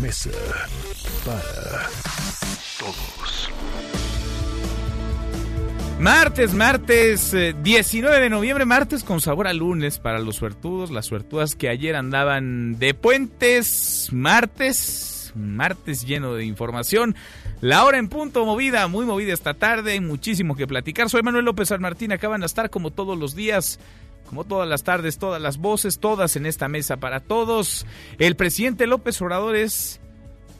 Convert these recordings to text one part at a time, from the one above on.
Mesa para Todos. Martes, martes eh, 19 de noviembre, martes con sabor a lunes para los suertudos, las suertudas que ayer andaban de puentes, martes, martes lleno de información. La hora en punto movida, muy movida esta tarde, muchísimo que platicar. Soy Manuel López San Martín, acaban de estar como todos los días, como todas las tardes, todas las voces, todas en esta mesa para todos. El presidente López Obrador es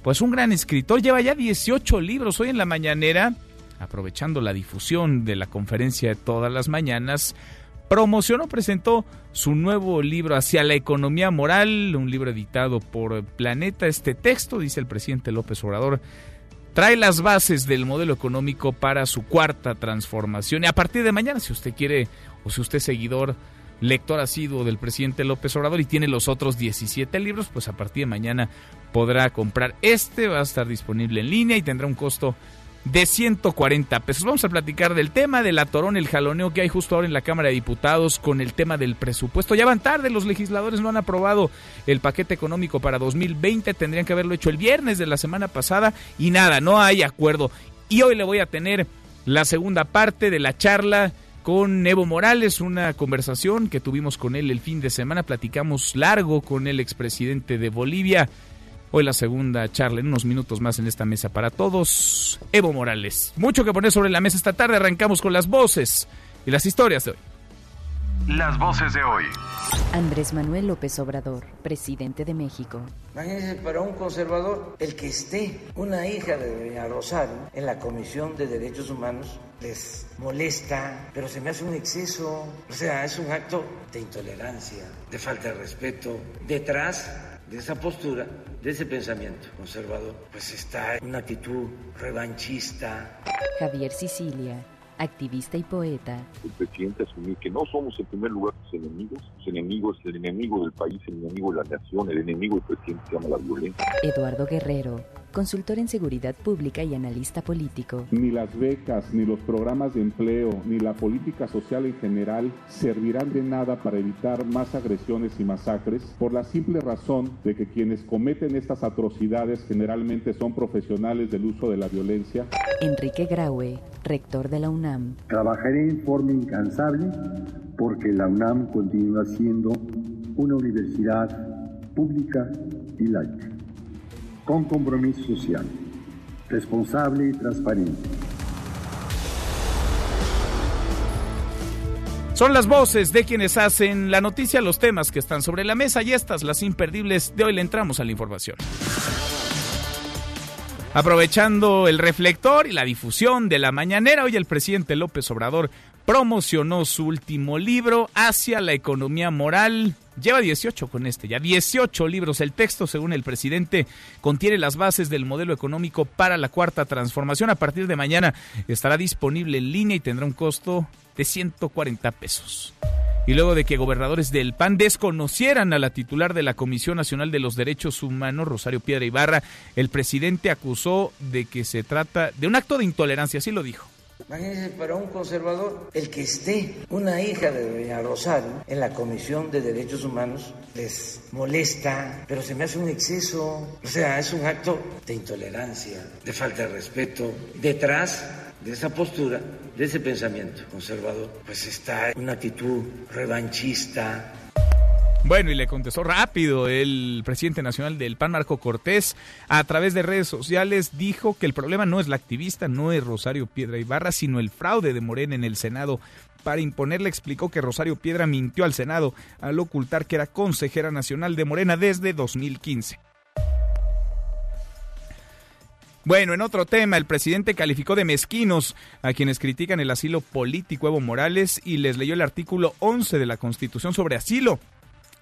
pues un gran escritor, lleva ya 18 libros hoy en la mañanera aprovechando la difusión de la conferencia de todas las mañanas, promocionó, presentó su nuevo libro Hacia la economía moral, un libro editado por Planeta. Este texto, dice el presidente López Obrador, trae las bases del modelo económico para su cuarta transformación. Y a partir de mañana, si usted quiere o si usted es seguidor, lector asiduo del presidente López Obrador y tiene los otros 17 libros, pues a partir de mañana podrá comprar este, va a estar disponible en línea y tendrá un costo de 140 pesos. Vamos a platicar del tema del atorón, el jaloneo que hay justo ahora en la Cámara de Diputados con el tema del presupuesto. Ya van tarde, los legisladores no han aprobado el paquete económico para 2020, tendrían que haberlo hecho el viernes de la semana pasada y nada, no hay acuerdo. Y hoy le voy a tener la segunda parte de la charla con Evo Morales, una conversación que tuvimos con él el fin de semana, platicamos largo con el expresidente de Bolivia. Hoy la segunda charla en unos minutos más en esta mesa para todos. Evo Morales. Mucho que poner sobre la mesa esta tarde. Arrancamos con las voces y las historias de hoy. Las voces de hoy. Andrés Manuel López Obrador, presidente de México. Imagínense, para un conservador, el que esté una hija de Doña Rosario en la Comisión de Derechos Humanos les molesta, pero se me hace un exceso. O sea, es un acto de intolerancia, de falta de respeto. Detrás de esa postura, de ese pensamiento conservador, pues está una actitud revanchista, Javier Sicilia, activista y poeta. el presidente asumir que no somos en primer lugar sus enemigos, sus enemigos, el enemigo del país, el enemigo de la nación, el enemigo del presidente se llama la violencia. Eduardo Guerrero, consultor en seguridad pública y analista político. Ni las becas, ni los programas de empleo, ni la política social en general servirán de nada para evitar más agresiones y masacres por la simple razón de que quienes cometen estas atrocidades generalmente son profesionales del uso de la violencia. Enrique Graue, rector de la UNAM. Trabajaré en forma incansable porque la UNAM continúa siendo una universidad pública y laica, con compromiso social, responsable y transparente. Son las voces de quienes hacen la noticia, los temas que están sobre la mesa y estas, las imperdibles. De hoy le entramos a la información. Aprovechando el reflector y la difusión de la mañanera, hoy el presidente López Obrador promocionó su último libro, Hacia la economía moral. Lleva 18 con este, ya 18 libros. El texto, según el presidente, contiene las bases del modelo económico para la cuarta transformación. A partir de mañana estará disponible en línea y tendrá un costo de 140 pesos. Y luego de que gobernadores del PAN desconocieran a la titular de la Comisión Nacional de los Derechos Humanos, Rosario Piedra Ibarra, el presidente acusó de que se trata de un acto de intolerancia, así lo dijo. Imagínense, para un conservador, el que esté una hija de Doña Rosario en la Comisión de Derechos Humanos les molesta, pero se me hace un exceso. O sea, es un acto de intolerancia, de falta de respeto. Detrás de esa postura, de ese pensamiento conservador, pues está una actitud revanchista, Bueno, y le contestó rápido el presidente nacional del PAN, Marco Cortés, a través de redes sociales, dijo que el problema no es la activista, no es Rosario Piedra Ibarra, sino el fraude de Morena en el Senado. Para imponerle explicó que Rosario Piedra mintió al Senado al ocultar que era consejera nacional de Morena desde 2015. Bueno, en otro tema, el presidente calificó de mezquinos a quienes critican el asilo político Evo Morales y les leyó el artículo 11 de la Constitución sobre asilo.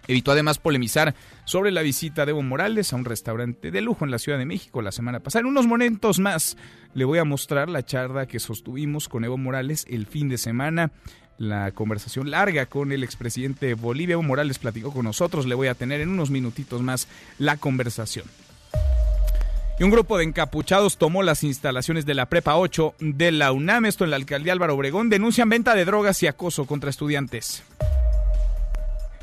Evitó además polemizar sobre la visita de Evo Morales a un restaurante de lujo en la Ciudad de México la semana pasada. En unos momentos más le voy a mostrar la charla que sostuvimos con Evo Morales el fin de semana. La conversación larga con el expresidente de Bolivia, Evo Morales, platicó con nosotros. Le voy a tener en unos minutitos más la conversación. Y un grupo de encapuchados tomó las instalaciones de la Prepa 8 de la UNAM, esto en la alcaldía Álvaro Obregón, denuncian venta de drogas y acoso contra estudiantes.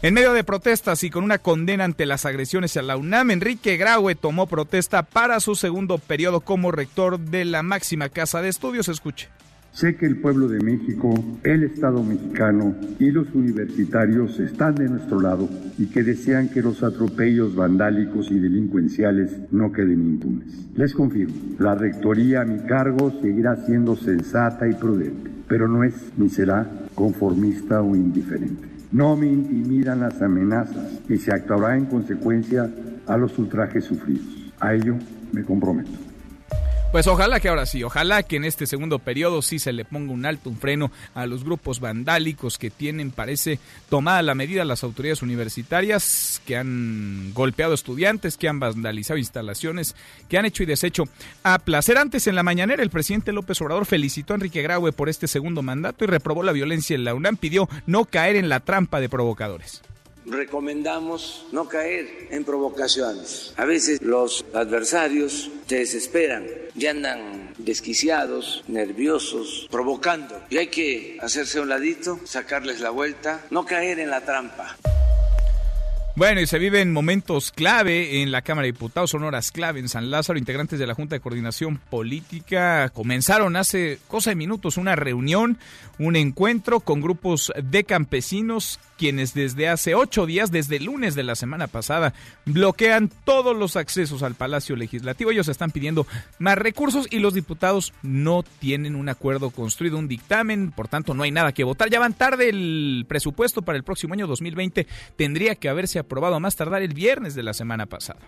En medio de protestas y con una condena ante las agresiones a la UNAM, Enrique Graue tomó protesta para su segundo periodo como rector de la máxima casa de estudios. Escuche. Sé que el pueblo de México, el Estado mexicano y los universitarios están de nuestro lado y que desean que los atropellos vandálicos y delincuenciales no queden impunes. Les confirmo, la rectoría a mi cargo seguirá siendo sensata y prudente, pero no es ni será conformista o indiferente. No me intimidan las amenazas y se actuará en consecuencia a los ultrajes sufridos. A ello me comprometo. Pues ojalá que ahora sí, ojalá que en este segundo periodo sí se le ponga un alto, un freno a los grupos vandálicos que tienen, parece, tomada la medida las autoridades universitarias que han golpeado estudiantes, que han vandalizado instalaciones, que han hecho y deshecho a placer. Antes en la mañanera el presidente López Obrador felicitó a Enrique Graue por este segundo mandato y reprobó la violencia en la UNAM, pidió no caer en la trampa de provocadores recomendamos no caer en provocaciones. A veces los adversarios se desesperan y andan desquiciados, nerviosos, provocando. Y hay que hacerse un ladito, sacarles la vuelta, no caer en la trampa. Bueno, y se viven momentos clave en la Cámara de Diputados, son horas clave en San Lázaro. Integrantes de la Junta de Coordinación Política comenzaron hace cosa de minutos una reunión, un encuentro con grupos de campesinos quienes desde hace ocho días, desde el lunes de la semana pasada, bloquean todos los accesos al Palacio Legislativo. Ellos están pidiendo más recursos y los diputados no tienen un acuerdo construido, un dictamen, por tanto no hay nada que votar. Ya van tarde el presupuesto para el próximo año 2020, tendría que haberse aprobado a más tardar el viernes de la semana pasada.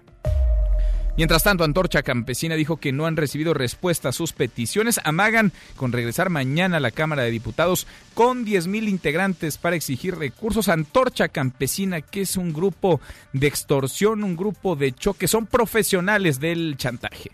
Mientras tanto, Antorcha Campesina dijo que no han recibido respuesta a sus peticiones. Amagan con regresar mañana a la Cámara de Diputados con 10.000 integrantes para exigir recursos. Antorcha Campesina, que es un grupo de extorsión, un grupo de choque, son profesionales del chantaje.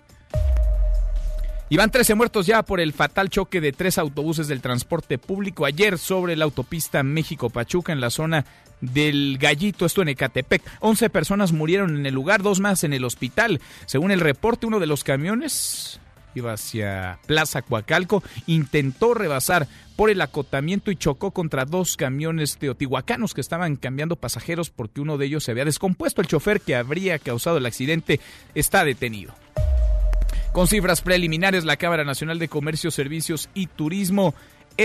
Y van 13 muertos ya por el fatal choque de tres autobuses del transporte público ayer sobre la autopista México-Pachuca en la zona del Gallito, esto en Ecatepec. 11 personas murieron en el lugar, dos más en el hospital. Según el reporte, uno de los camiones iba hacia Plaza Coacalco, intentó rebasar por el acotamiento y chocó contra dos camiones teotihuacanos que estaban cambiando pasajeros porque uno de ellos se había descompuesto. El chofer que habría causado el accidente está detenido. Con cifras preliminares, la Cámara Nacional de Comercio, Servicios y Turismo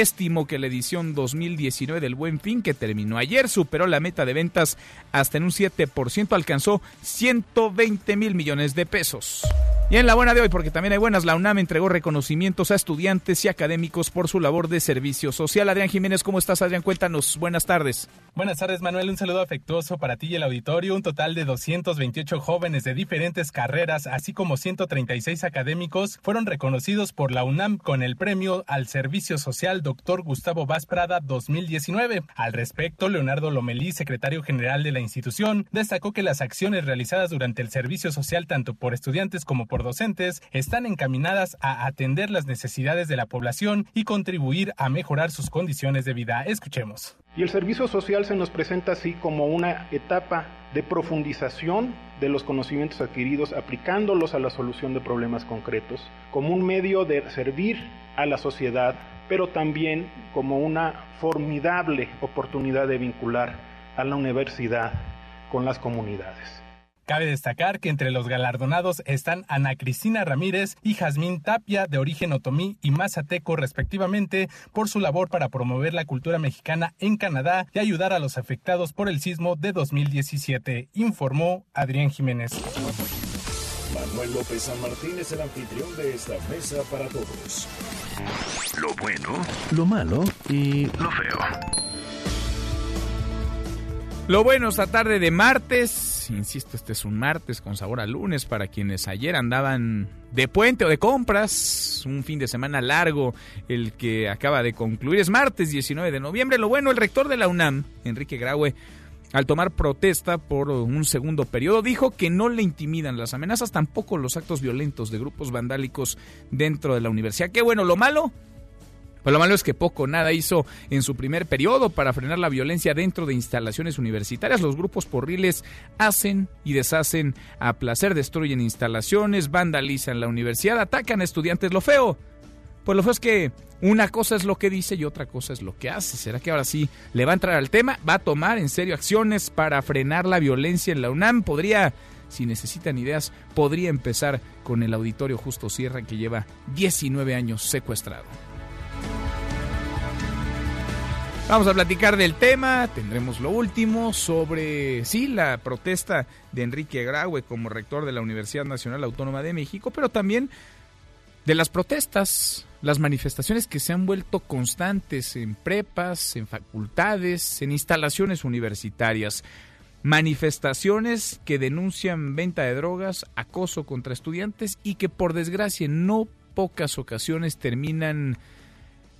estimó que la edición 2019 del Buen Fin, que terminó ayer, superó la meta de ventas hasta en un 7%, alcanzó 120 mil millones de pesos. Y en la buena de hoy, porque también hay buenas, la UNAM entregó reconocimientos a estudiantes y académicos por su labor de servicio social. Adrián Jiménez, ¿cómo estás, Adrián? Cuéntanos. Buenas tardes. Buenas tardes, Manuel. Un saludo afectuoso para ti y el auditorio. Un total de 228 jóvenes de diferentes carreras, así como 136 académicos, fueron reconocidos por la UNAM con el premio al servicio social Dr. Gustavo Vaz Prada 2019. Al respecto, Leonardo Lomelí, secretario general de la institución, destacó que las acciones realizadas durante el servicio social, tanto por estudiantes como por docentes están encaminadas a atender las necesidades de la población y contribuir a mejorar sus condiciones de vida. Escuchemos. Y el servicio social se nos presenta así como una etapa de profundización de los conocimientos adquiridos, aplicándolos a la solución de problemas concretos, como un medio de servir a la sociedad, pero también como una formidable oportunidad de vincular a la universidad con las comunidades. Cabe destacar que entre los galardonados están Ana Cristina Ramírez y Jazmín Tapia, de origen otomí y mazateco respectivamente, por su labor para promover la cultura mexicana en Canadá y ayudar a los afectados por el sismo de 2017, informó Adrián Jiménez. Manuel López San Martín es el anfitrión de esta mesa para todos. Lo bueno, lo malo y lo feo. Lo bueno esta tarde de martes insisto, este es un martes con sabor a lunes para quienes ayer andaban de puente o de compras. Un fin de semana largo el que acaba de concluir. Es martes 19 de noviembre. Lo bueno, el rector de la UNAM, Enrique Graue, al tomar protesta por un segundo periodo. Dijo que no le intimidan las amenazas, tampoco los actos violentos de grupos vandálicos dentro de la universidad. Qué bueno, lo malo pues lo malo es que poco nada hizo en su primer periodo para frenar la violencia dentro de instalaciones universitarias. Los grupos porriles hacen y deshacen a placer, destruyen instalaciones, vandalizan la universidad, atacan a estudiantes. Lo feo, pues lo feo es que una cosa es lo que dice y otra cosa es lo que hace. ¿Será que ahora sí le va a entrar al tema? ¿Va a tomar en serio acciones para frenar la violencia en la UNAM? Podría si necesitan ideas, podría empezar con el auditorio Justo Sierra que lleva 19 años secuestrado. Vamos a platicar del tema, tendremos lo último sobre, sí, la protesta de Enrique Graue como rector de la Universidad Nacional Autónoma de México, pero también de las protestas, las manifestaciones que se han vuelto constantes en prepas, en facultades, en instalaciones universitarias. Manifestaciones que denuncian venta de drogas, acoso contra estudiantes y que por desgracia en no pocas ocasiones terminan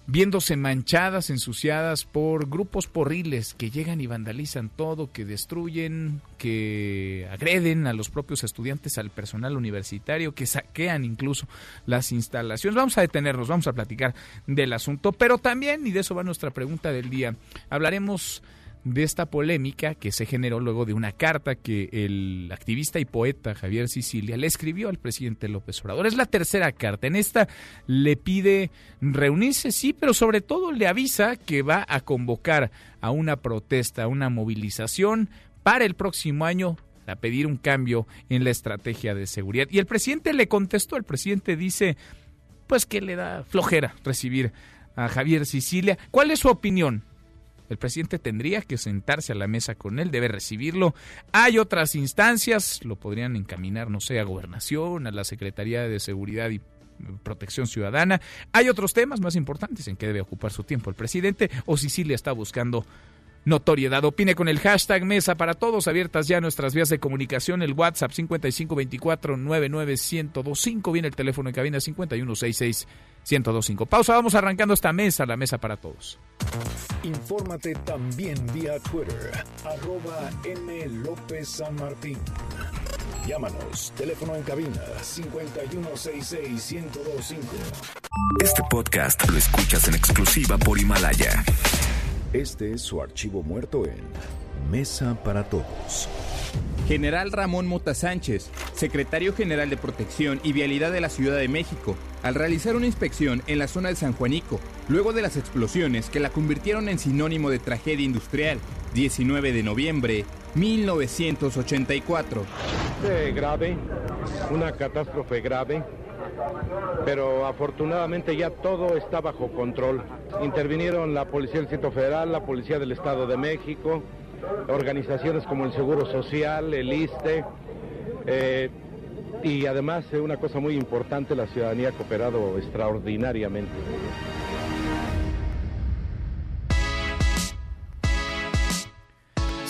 viéndose manchadas, ensuciadas por grupos porriles que llegan y vandalizan todo, que destruyen, que agreden a los propios estudiantes, al personal universitario, que saquean incluso las instalaciones. Vamos a detenernos, vamos a platicar del asunto, pero también, y de eso va nuestra pregunta del día, hablaremos de esta polémica que se generó luego de una carta que el activista y poeta Javier Sicilia le escribió al presidente López Obrador. Es la tercera carta. En esta le pide reunirse, sí, pero sobre todo le avisa que va a convocar a una protesta, a una movilización para el próximo año a pedir un cambio en la estrategia de seguridad. Y el presidente le contestó, el presidente dice, pues que le da flojera recibir a Javier Sicilia. ¿Cuál es su opinión? El presidente tendría que sentarse a la mesa con él, debe recibirlo. Hay otras instancias, lo podrían encaminar, no sé, a gobernación, a la Secretaría de Seguridad y Protección Ciudadana. Hay otros temas más importantes en que debe ocupar su tiempo el presidente o Sicilia está buscando notoriedad. Opine con el hashtag Mesa para Todos, abiertas ya nuestras vías de comunicación, el WhatsApp 5524-99125, viene el teléfono en cabina 5166-1025. Pausa, vamos arrancando esta mesa, la Mesa para Todos. Infórmate también vía Twitter, arroba M. López San Martín. Llámanos, teléfono en cabina 5166-1025. Este podcast lo escuchas en exclusiva por Himalaya. Este es su archivo muerto en Mesa para Todos. General Ramón Mota Sánchez, secretario general de Protección y Vialidad de la Ciudad de México, al realizar una inspección en la zona de San Juanico, luego de las explosiones que la convirtieron en sinónimo de tragedia industrial, 19 de noviembre 1984. grave, una catástrofe grave pero afortunadamente ya todo está bajo control. Intervinieron la Policía del Distrito Federal, la Policía del Estado de México, organizaciones como el Seguro Social, el ISTE, eh, y además eh, una cosa muy importante, la ciudadanía ha cooperado extraordinariamente.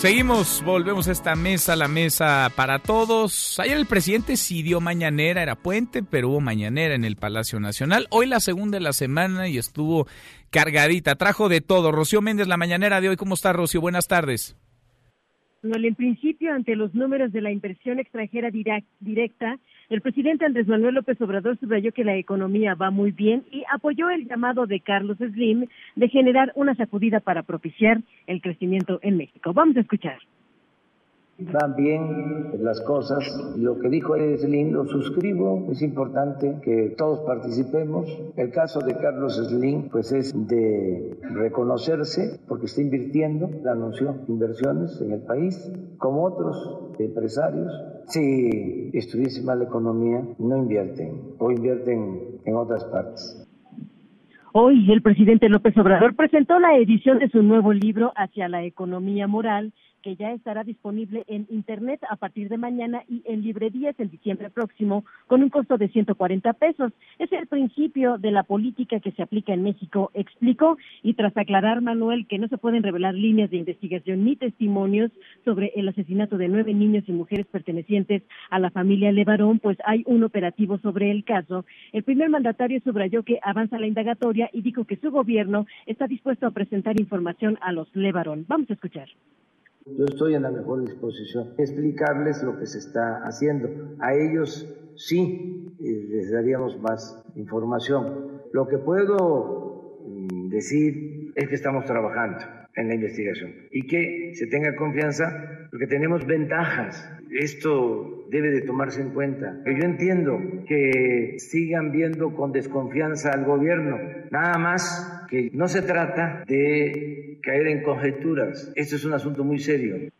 Seguimos, volvemos a esta mesa, la mesa para todos. Ayer el presidente sí dio mañanera, era puente, pero hubo mañanera en el Palacio Nacional. Hoy la segunda de la semana y estuvo cargadita, trajo de todo. Rocío Méndez, la mañanera de hoy, ¿cómo está Rocío? Buenas tardes. en principio, ante los números de la inversión extranjera directa, el presidente Andrés Manuel López Obrador subrayó que la economía va muy bien y apoyó el llamado de Carlos Slim de generar una sacudida para propiciar el crecimiento en México. Vamos a escuchar van bien las cosas. Lo que dijo Slim lo suscribo, es importante que todos participemos. El caso de Carlos Slim pues es de reconocerse porque está invirtiendo, anunció inversiones en el país, como otros empresarios. Si estuviese mal la economía, no invierten o invierten en otras partes. Hoy el presidente López Obrador presentó la edición de su nuevo libro Hacia la economía moral que ya estará disponible en Internet a partir de mañana y en librerías en diciembre próximo con un costo de 140 pesos. Es el principio de la política que se aplica en México, explicó, y tras aclarar, Manuel, que no se pueden revelar líneas de investigación ni testimonios sobre el asesinato de nueve niños y mujeres pertenecientes a la familia Levarón, pues hay un operativo sobre el caso. El primer mandatario subrayó que avanza la indagatoria y dijo que su gobierno está dispuesto a presentar información a los Levarón. Vamos a escuchar Yo estoy en la mejor disposición explicarles lo que se está haciendo. A ellos sí eh, les daríamos más información. Lo que puedo mm, decir es que estamos trabajando en la investigación y que se tenga confianza porque tenemos ventajas. Esto debe de tomarse en cuenta. Yo entiendo que sigan viendo con desconfianza al gobierno, nada más que no se trata de caer en conjeturas. Esto es un asunto muy serio.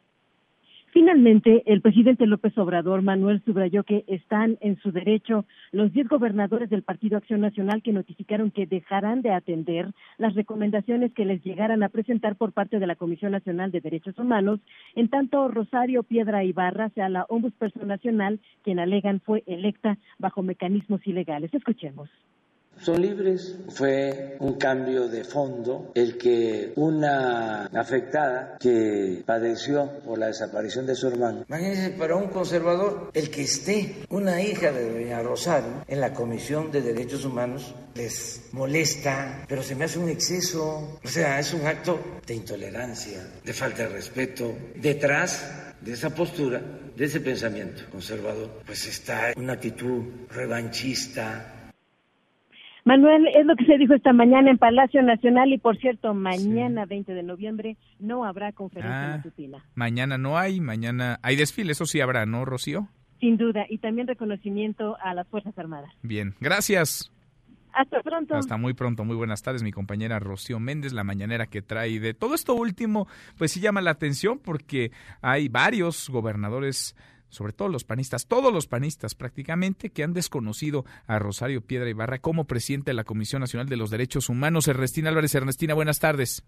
Finalmente, el presidente López Obrador Manuel subrayó que están en su derecho los diez gobernadores del Partido Acción Nacional que notificaron que dejarán de atender las recomendaciones que les llegaran a presentar por parte de la Comisión Nacional de Derechos Humanos, en tanto Rosario Piedra Ibarra sea la ombudsperson nacional, quien alegan fue electa bajo mecanismos ilegales. Escuchemos son libres. Fue un cambio de fondo el que una afectada que padeció por la desaparición de su hermano. Imagínense, para un conservador, el que esté una hija de doña Rosario en la Comisión de Derechos Humanos les molesta, pero se me hace un exceso. O sea, es un acto de intolerancia, de falta de respeto. Detrás de esa postura, de ese pensamiento conservador, pues está una actitud revanchista, Manuel, es lo que se dijo esta mañana en Palacio Nacional y por cierto, mañana 20 de noviembre no habrá conferencia ah, matutina. Mañana no hay, mañana hay desfile, eso sí habrá, ¿no, Rocío? Sin duda, y también reconocimiento a las Fuerzas Armadas. Bien, gracias. Hasta pronto. Hasta muy pronto. Muy buenas tardes, mi compañera Rocío Méndez, la mañanera que trae de todo esto último, pues sí llama la atención porque hay varios gobernadores sobre todo los panistas, todos los panistas prácticamente, que han desconocido a Rosario Piedra Ibarra como presidente de la Comisión Nacional de los Derechos Humanos. Ernestina Álvarez, Ernestina, buenas tardes.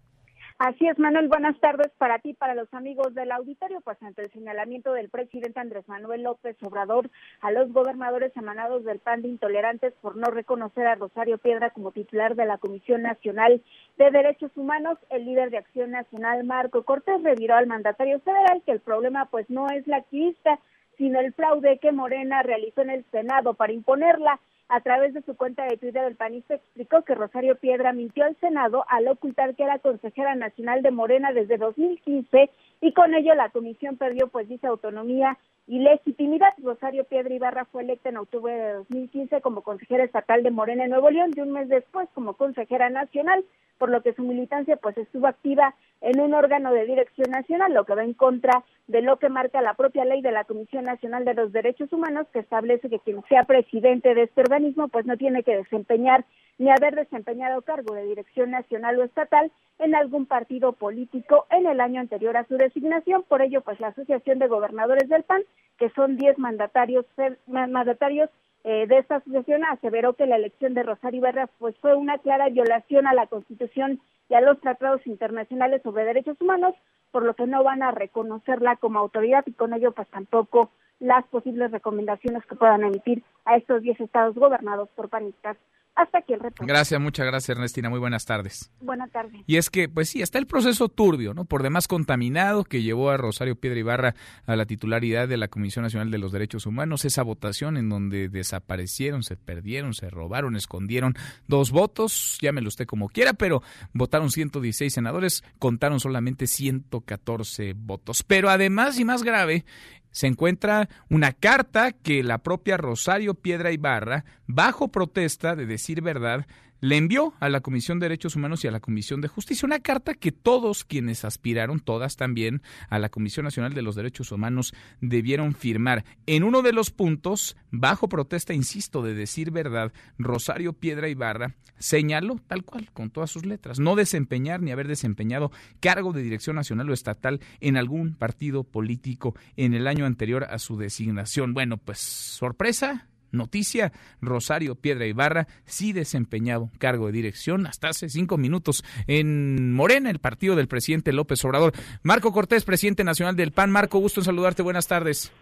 Así es, Manuel. Buenas tardes para ti, para los amigos del auditorio. Pues ante el señalamiento del presidente Andrés Manuel López Obrador a los gobernadores emanados del PAN de intolerantes por no reconocer a Rosario Piedra como titular de la Comisión Nacional de Derechos Humanos, el líder de Acción Nacional, Marco Cortés, reviró al mandatario federal que el problema pues no es la activista, sino el fraude que Morena realizó en el Senado para imponerla. A través de su cuenta de Twitter, el panista explicó que Rosario Piedra mintió al Senado al ocultar que era consejera nacional de Morena desde 2015 y con ello la comisión perdió, pues dice, autonomía y legitimidad. Rosario Piedra Ibarra fue electa en octubre de 2015 como consejera estatal de Morena en Nuevo León y un mes después como consejera nacional, por lo que su militancia pues estuvo activa en un órgano de dirección nacional, lo que va en contra de lo que marca la propia ley de la Comisión Nacional de los Derechos Humanos, que establece que quien sea presidente de este organismo, pues no tiene que desempeñar ni haber desempeñado cargo de dirección nacional o estatal en algún partido político en el año anterior a su designación. Por ello, pues la Asociación de Gobernadores del PAN, que son 10 mandatarios, mandatarios eh, de esta asociación aseveró que la elección de Rosario Ibarra pues fue una clara violación a la Constitución y a los tratados internacionales sobre derechos humanos, por lo que no van a reconocerla como autoridad y con ello pues tampoco las posibles recomendaciones que puedan emitir a estos 10 estados gobernados por panistas. Hasta aquí el reporte. Gracias, muchas gracias Ernestina, muy buenas tardes. Buenas tardes. Y es que, pues sí, está el proceso turbio, ¿no? Por demás contaminado que llevó a Rosario Piedra Ibarra a la titularidad de la Comisión Nacional de los Derechos Humanos, esa votación en donde desaparecieron, se perdieron, se robaron, escondieron dos votos, llámelo usted como quiera, pero votaron 116 senadores, contaron solamente 114 votos. Pero además, y más grave, se encuentra una carta que la propia Rosario Piedra Ibarra, bajo protesta de decir verdad, le envió a la Comisión de Derechos Humanos y a la Comisión de Justicia una carta que todos quienes aspiraron, todas también, a la Comisión Nacional de los Derechos Humanos debieron firmar. En uno de los puntos, bajo protesta, insisto, de decir verdad, Rosario Piedra Ibarra señaló, tal cual, con todas sus letras, no desempeñar ni haber desempeñado cargo de dirección nacional o estatal en algún partido político en el año anterior a su designación. Bueno, pues sorpresa, Noticia, Rosario Piedra Ibarra sí desempeñado cargo de dirección hasta hace cinco minutos en Morena, el partido del presidente López Obrador. Marco Cortés, presidente nacional del PAN. Marco, gusto en saludarte. Buenas tardes.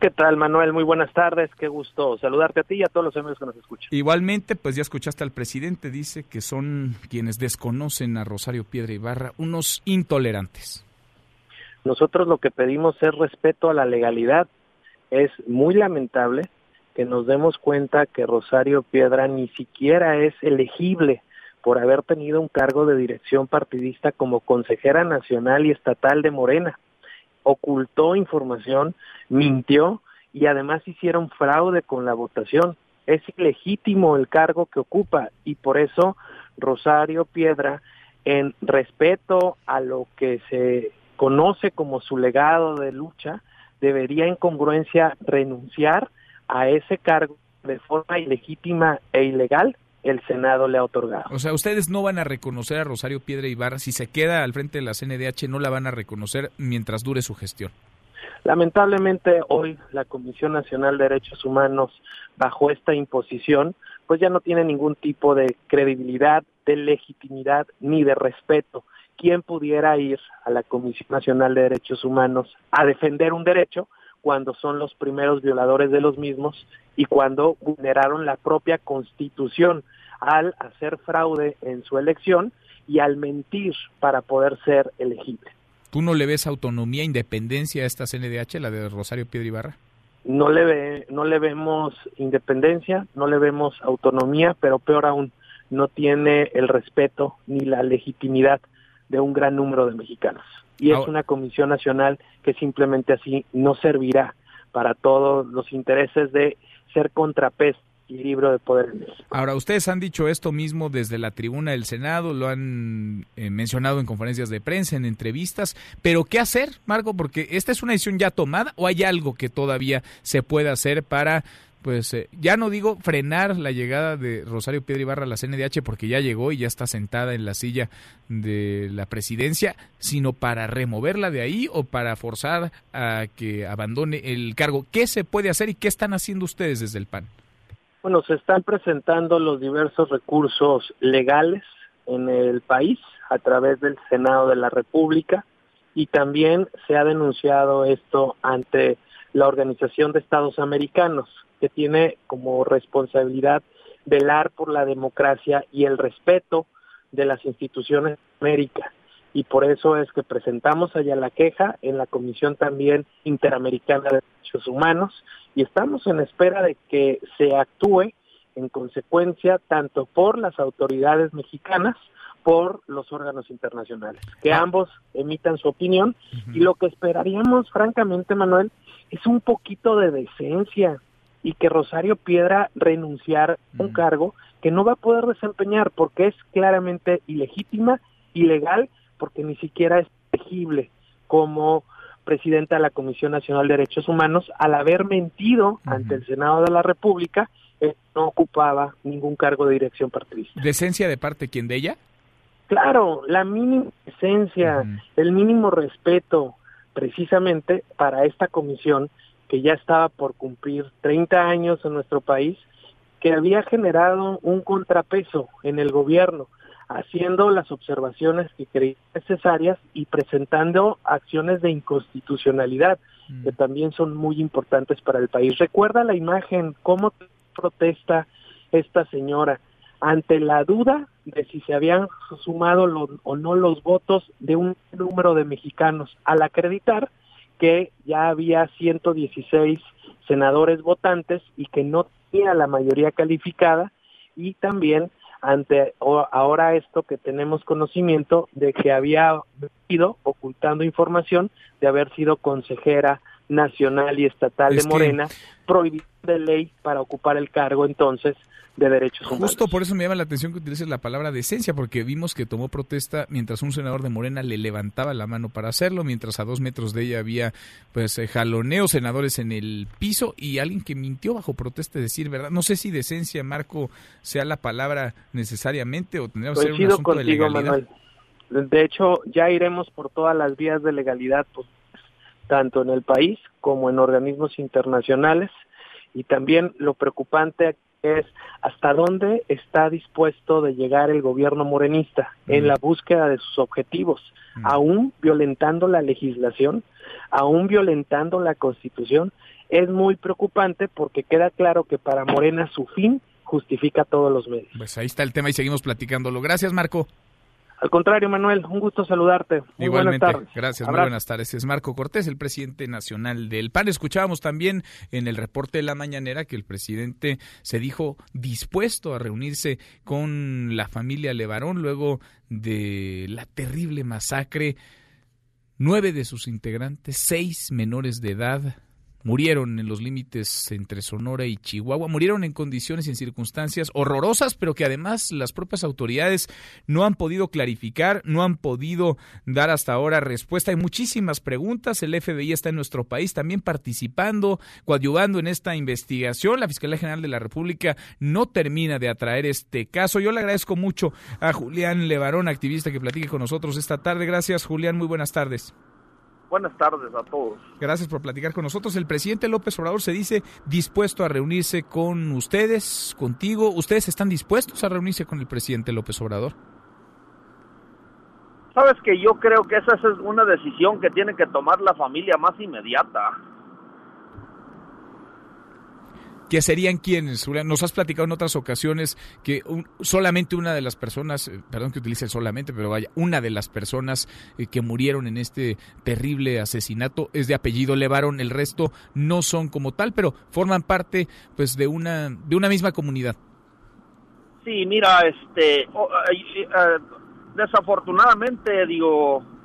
¿Qué tal, Manuel? Muy buenas tardes. Qué gusto saludarte a ti y a todos los amigos que nos escuchan. Igualmente, pues ya escuchaste al presidente, dice que son quienes desconocen a Rosario Piedra Ibarra, unos intolerantes. Nosotros lo que pedimos es respeto a la legalidad. Es muy lamentable que nos demos cuenta que Rosario Piedra ni siquiera es elegible por haber tenido un cargo de dirección partidista como consejera nacional y estatal de Morena. ocultó información, mintió y además hicieron fraude con la votación. Es ilegítimo el cargo que ocupa y por eso Rosario Piedra, en respeto a lo que se conoce como su legado de lucha, debería en congruencia renunciar a ese cargo de forma ilegítima e ilegal el Senado le ha otorgado. O sea, ustedes no van a reconocer a Rosario Piedra Ibarra, si se queda al frente de la CNDH, no la van a reconocer mientras dure su gestión. Lamentablemente hoy la Comisión Nacional de Derechos Humanos, bajo esta imposición, pues ya no tiene ningún tipo de credibilidad, de legitimidad ni de respeto. ¿Quién pudiera ir a la Comisión Nacional de Derechos Humanos a defender un derecho cuando son los primeros violadores de los mismos y cuando vulneraron la propia Constitución al hacer fraude en su elección y al mentir para poder ser elegible? ¿Tú no le ves autonomía, independencia a esta CNDH, la de Rosario Piedra Ibarra? No le, ve, no le vemos independencia, no le vemos autonomía, pero peor aún, no tiene el respeto ni la legitimidad de un gran número de mexicanos. Y es una comisión nacional que simplemente así no servirá para todos los intereses de ser contrapeso libro de poder. Ahora, ustedes han dicho esto mismo desde la tribuna del Senado, lo han eh, mencionado en conferencias de prensa, en entrevistas, pero ¿qué hacer, Marco? Porque esta es una decisión ya tomada o hay algo que todavía se puede hacer para pues eh, ya no digo frenar la llegada de Rosario Piedra Ibarra a la CNDH porque ya llegó y ya está sentada en la silla de la presidencia, sino para removerla de ahí o para forzar a que abandone el cargo. ¿Qué se puede hacer y qué están haciendo ustedes desde el PAN? Bueno, se están presentando los diversos recursos legales en el país a través del Senado de la República y también se ha denunciado esto ante la Organización de Estados Americanos, que tiene como responsabilidad velar por la democracia y el respeto de las instituciones de América. Y por eso es que presentamos allá la queja en la Comisión también Interamericana de Derechos Humanos y estamos en espera de que se actúe en consecuencia tanto por las autoridades mexicanas por los órganos internacionales, que ah. ambos emitan su opinión y lo que esperaríamos francamente, Manuel, es un poquito de decencia y que Rosario Piedra renunciar a un cargo que no va a poder desempeñar porque es claramente ilegítima, ilegal, porque ni siquiera es elegible como presidenta de la Comisión Nacional de Derechos Humanos, al haber mentido ante el Senado de la República, no ocupaba ningún cargo de dirección partidista. ¿Decencia de parte quién de ella? Claro, la mínima esencia, el mínimo respeto precisamente para esta comisión que ya estaba por cumplir 30 años en nuestro país, que había generado un contrapeso en el gobierno, haciendo las observaciones que creía necesarias y presentando acciones de inconstitucionalidad mm. que también son muy importantes para el país. Recuerda la imagen, cómo protesta esta señora ante la duda de si se habían sumado o no los votos de un número de mexicanos al acreditar que ya había 116 senadores votantes y que no tenía la mayoría calificada y también ante ahora esto que tenemos conocimiento de que había ido ocultando información de haber sido consejera nacional y estatal de Morena, prohibida de ley para ocupar el cargo entonces de derechos humanos. Justo por eso me llama la atención que utilices la palabra decencia, porque vimos que tomó protesta mientras un senador de Morena le levantaba la mano para hacerlo, mientras a dos metros de ella había pues eh, jaloneos senadores en el piso y alguien que mintió bajo protesta, decir verdad. No sé si decencia, Marco, sea la palabra necesariamente o tendría que ser un asunto de legalidad. De hecho, ya iremos por todas las vías de legalidad, pues, tanto en el país como en organismos internacionales. Y también lo preocupante es hasta dónde está dispuesto de llegar el gobierno morenista en la búsqueda de sus objetivos, aún violentando la legislación, aún violentando la constitución. Es muy preocupante porque queda claro que para Morena su fin justifica todos los medios. Pues ahí está el tema y seguimos platicándolo. Gracias, Marco. Al contrario, Manuel, un gusto saludarte. Igualmente, gracias, muy buenas tardes. Es Marco Cortés, el presidente nacional del PAN. Escuchábamos también en el reporte de la mañanera que el presidente se dijo dispuesto a reunirse con la familia Levarón luego de la terrible masacre nueve de sus integrantes, seis menores de edad, murieron en los límites entre Sonora y Chihuahua, murieron en condiciones y en circunstancias horrorosas, pero que además las propias autoridades no han podido clarificar, no han podido dar hasta ahora respuesta. Hay muchísimas preguntas, el FBI está en nuestro país también participando, coadyuvando en esta investigación. La Fiscalía General de la República no termina de atraer este caso. Yo le agradezco mucho a Julián Levarón, activista que platique con nosotros esta tarde. Gracias, Julián, muy buenas tardes. Buenas tardes a todos. Gracias por platicar con nosotros. El presidente López Obrador se dice dispuesto a reunirse con ustedes, contigo. ¿Ustedes están dispuestos a reunirse con el presidente López Obrador? Sabes que yo creo que esa es una decisión que tiene que tomar la familia más inmediata que serían quienes, Nos has platicado en otras ocasiones que solamente una de las personas, eh, perdón que utilice solamente, pero vaya, una de las personas eh, que murieron en este terrible asesinato es de apellido Levaron, el resto no son como tal, pero forman parte pues de una de una misma comunidad. Sí, mira, este eh, desafortunadamente digo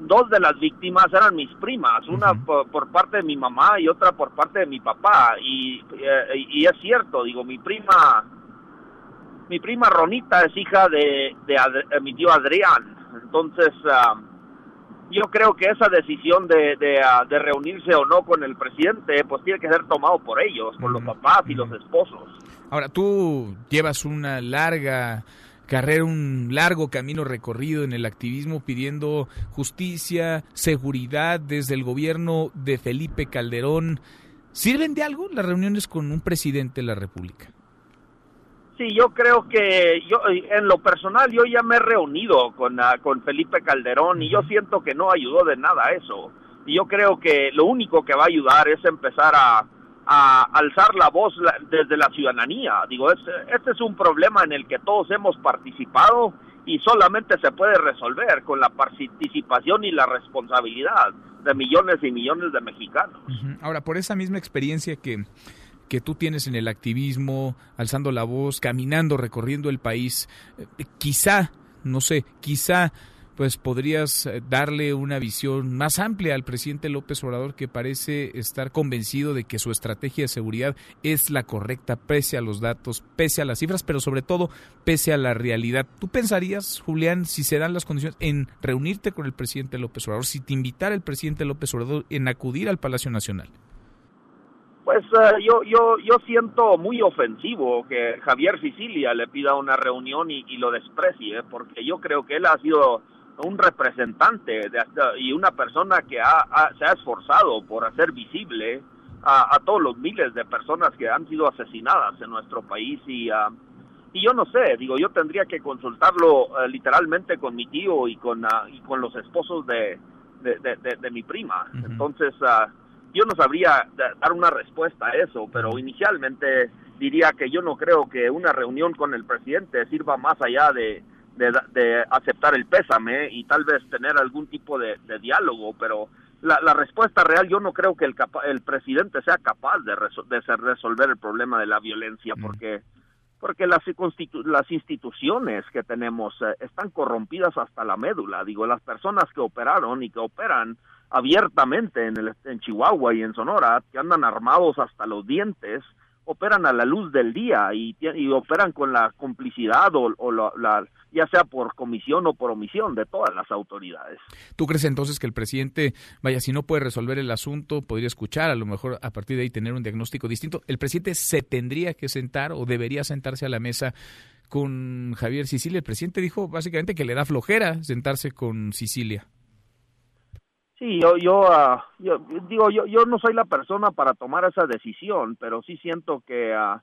dos de las víctimas eran mis primas, una por, parte de mi mamá y otra por parte de mi papá. Y, eh, y es cierto, digo, mi prima, mi prima Ronita es hija de, de, eh, mi tío Adrián. Entonces, ah, yo creo que esa decisión de, de, ah, de, reunirse o no con el presidente, pues tiene que ser tomado por ellos, por los papás y los esposos. Ahora, tú llevas una larga carrera, un largo camino recorrido en el activismo pidiendo justicia, seguridad desde el gobierno de Felipe Calderón. ¿Sirven de algo las reuniones con un presidente de la República? Sí, yo creo que yo en lo personal yo ya me he reunido con, ah, con Felipe Calderón y yo siento que no ayudó de nada eso. Y yo creo que lo único que va a ayudar es empezar a, a alzar la voz desde la ciudadanía. Digo, este, este es un problema en el que todos hemos participado y solamente se puede resolver con la participación y la responsabilidad de millones y millones de mexicanos. Ahora, por esa misma experiencia que, que tú tienes en el activismo, alzando la voz, caminando, recorriendo el país, eh, quizá, no sé, quizá pues podrías eh, darle una visión más amplia al presidente López Obrador que parece estar convencido de que su estrategia de seguridad es la correcta pese a los datos, pese a las cifras, pero sobre todo pese a la realidad. ¿Tú pensarías, Julián, si se dan las condiciones en reunirte con el presidente López Obrador, si te invitara el presidente López Obrador en acudir al Palacio Nacional? Pues eh, yo, yo, yo siento muy ofensivo que Javier Sicilia le pida una reunión y, y lo desprecie, porque yo creo que él ha sido un representante de, y una persona que se ha esforzado por hacer visible a, todos los miles de personas que han sido asesinadas en nuestro país y uh, y yo no sé digo yo tendría que consultarlo uh, literalmente con mi tío y con uh, y con los esposos de de, mi prima. Entonces yo no sabría dar una respuesta a eso pero inicialmente diría que yo no creo que una reunión con el presidente sirva más allá de de, aceptar el pésame y tal vez tener algún tipo de, diálogo, pero la, respuesta real yo no creo que el, el presidente sea capaz de, de resolver el problema de la violencia mm. porque porque las, las instituciones que tenemos eh, están corrompidas hasta la médula. Digo, las personas que operaron y que operan abiertamente en, el, en Chihuahua y en Sonora, que andan armados hasta los dientes, operan a la luz del día y, operan con la complicidad o, o la, ya sea por comisión o por omisión de todas las autoridades. ¿Tú crees entonces que el presidente, vaya, si no puede resolver el asunto, podría escuchar, a lo mejor a partir de ahí tener un diagnóstico distinto? ¿El presidente se tendría que sentar o debería sentarse a la mesa con Javier Sicilia? El presidente dijo básicamente que le da flojera sentarse con Sicilia. Sí, yo, yo, ah, yo digo, yo, yo no soy la persona para tomar esa decisión, pero sí siento que, uh,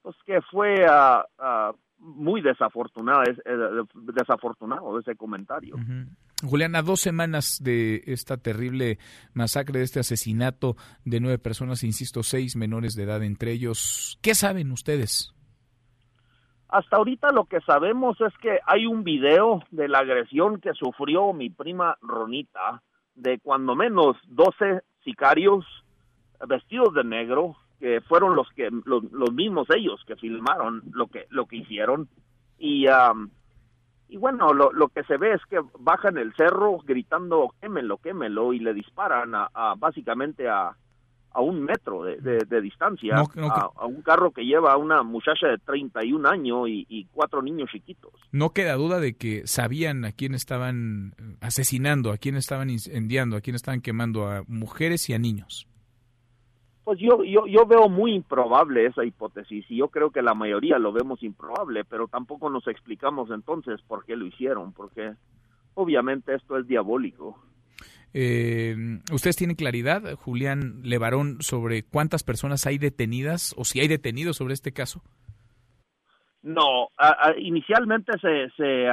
pues que fue uh, muy desafortunado, eh, desafortunado ese comentario. Julián, a dos semanas de esta terrible masacre, de este asesinato de nueve personas, insisto, seis menores de edad entre ellos, ¿qué saben ustedes? Hasta ahorita lo que sabemos es que hay un video de la agresión que sufrió mi prima Ronita, de cuando menos 12 sicarios vestidos de negro que fueron los que los, mismos ellos que filmaron lo que lo que hicieron. Y y bueno, lo, lo que se ve es que bajan el cerro gritando quémelo, quémelo y le disparan a, a básicamente a, a un metro de, de, distancia a, un carro que lleva a una muchacha de 31 años y, y cuatro niños chiquitos. No queda duda de que sabían a quién estaban asesinando, a quién estaban incendiando, a quién estaban quemando, a mujeres y a niños. Pues yo, yo, yo veo muy improbable esa hipótesis y yo creo que la mayoría lo vemos improbable, pero tampoco nos explicamos entonces por qué lo hicieron, porque obviamente esto es diabólico. Eh, ¿Ustedes tienen claridad, Julián Levarón, sobre cuántas personas hay detenidas o si hay detenidos sobre este caso? No, inicialmente se, se,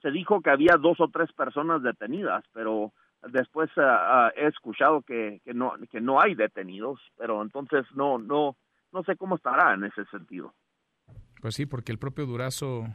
se dijo que había dos o tres personas detenidas, pero después he escuchado que, que, no, que no hay detenidos, pero entonces no, no, no sé cómo estará en ese sentido. Pues sí, porque el propio Durazo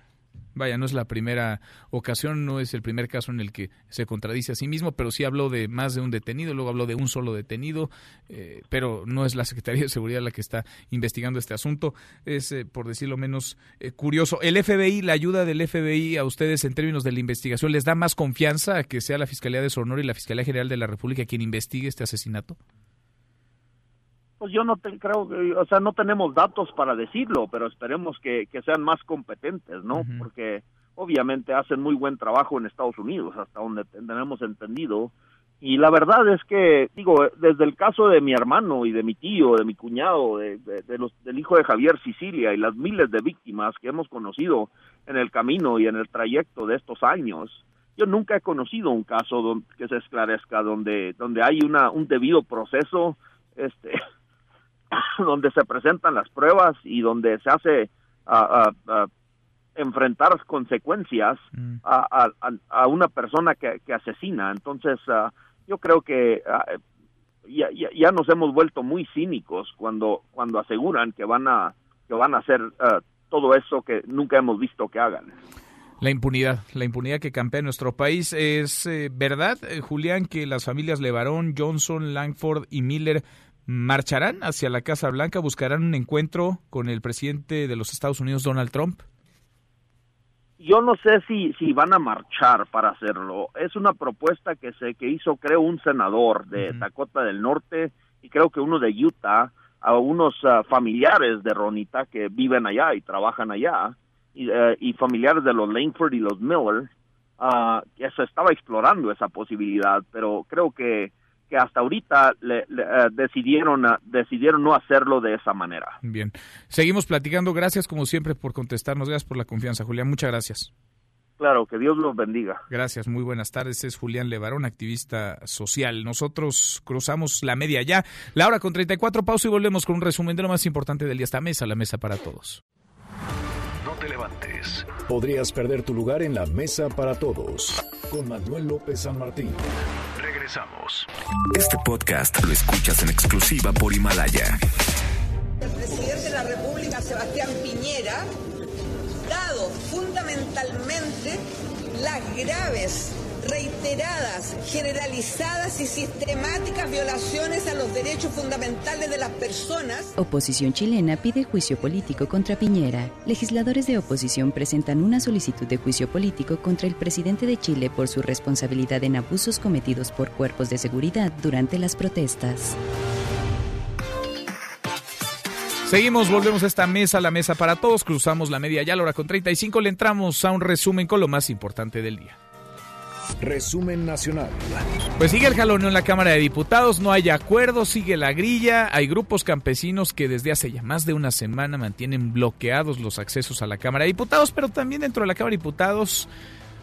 Vaya, no es la primera ocasión, no es el primer caso en el que se contradice a sí mismo, pero sí habló de más de un detenido, luego habló de un solo detenido, eh, pero no es la Secretaría de Seguridad la que está investigando este asunto. Es, eh, por decirlo menos, eh, curioso. ¿El FBI, la ayuda del FBI a ustedes en términos de la investigación, les da más confianza a que sea la Fiscalía de Sonora y la Fiscalía General de la República quien investigue este asesinato? Pues yo no creo, o sea, no tenemos datos para decirlo, pero esperemos que, sean más competentes, ¿no? Porque obviamente hacen muy buen trabajo en Estados Unidos, hasta donde tenemos entendido. Y la verdad es que, digo, desde el caso de mi hermano y de mi tío, de mi cuñado, de, los, del hijo de Javier Sicilia y las miles de víctimas que hemos conocido en el camino y en el trayecto de estos años, yo nunca he conocido un caso que se esclarezca donde, donde hay una, un debido proceso, este, donde se presentan las pruebas y donde se hace a, enfrentar consecuencias mm. a, a, una persona que, que asesina. Entonces, ah, yo creo que ah, ya, ya, nos hemos vuelto muy cínicos cuando, cuando aseguran que van a, que van a hacer ah, todo eso que nunca hemos visto que hagan. La impunidad, la impunidad que campea en nuestro país. ¿Es eh, verdad, eh, Julián, que las familias Levarón, Johnson, Langford y Miller marcharán hacia la Casa Blanca, buscarán un encuentro con el presidente de los Estados Unidos, Donald Trump? Yo no sé si, si van a marchar para hacerlo. Es una propuesta que se que hizo, creo, un senador de Dakota del Norte y creo que uno de Utah, a unos ah, familiares de Ronita que viven allá y trabajan allá, y, eh, y familiares de los Langford y los Miller, uh, que se estaba explorando esa posibilidad, pero creo que que hasta ahorita le, eh, decidieron, decidieron no hacerlo de esa manera. Bien, seguimos platicando. Gracias como siempre por contestarnos. Gracias por la confianza, Julián. Muchas gracias. Claro, que Dios los bendiga. Gracias, muy buenas tardes. Es Julián Levarón, activista social. Nosotros cruzamos la media ya. La hora con 34 pausa y volvemos con un resumen de lo más importante del día. Esta mesa, la mesa para todos. No te levantes. Podrías perder tu lugar en la mesa para todos. Con Manuel López San Martín. Este podcast lo escuchas en exclusiva por Himalaya. El presidente de la República, Sebastián Piñera, dado fundamentalmente las graves reiteradas, generalizadas y sistemáticas violaciones a los derechos fundamentales de las personas. Oposición chilena pide juicio político contra Piñera. Legisladores de oposición presentan una solicitud de juicio político contra el presidente de Chile por su responsabilidad en abusos cometidos por cuerpos de seguridad durante las protestas. Seguimos, volvemos a esta mesa, la mesa para todos, cruzamos la media ya, la hora con 35, le entramos a un resumen con lo más importante del día. Resumen nacional. Pues sigue el jaloneo en la Cámara de Diputados, no hay acuerdo, sigue la grilla, hay grupos campesinos que desde hace ya más de una semana mantienen bloqueados los accesos a la Cámara de Diputados, pero también dentro de la Cámara de Diputados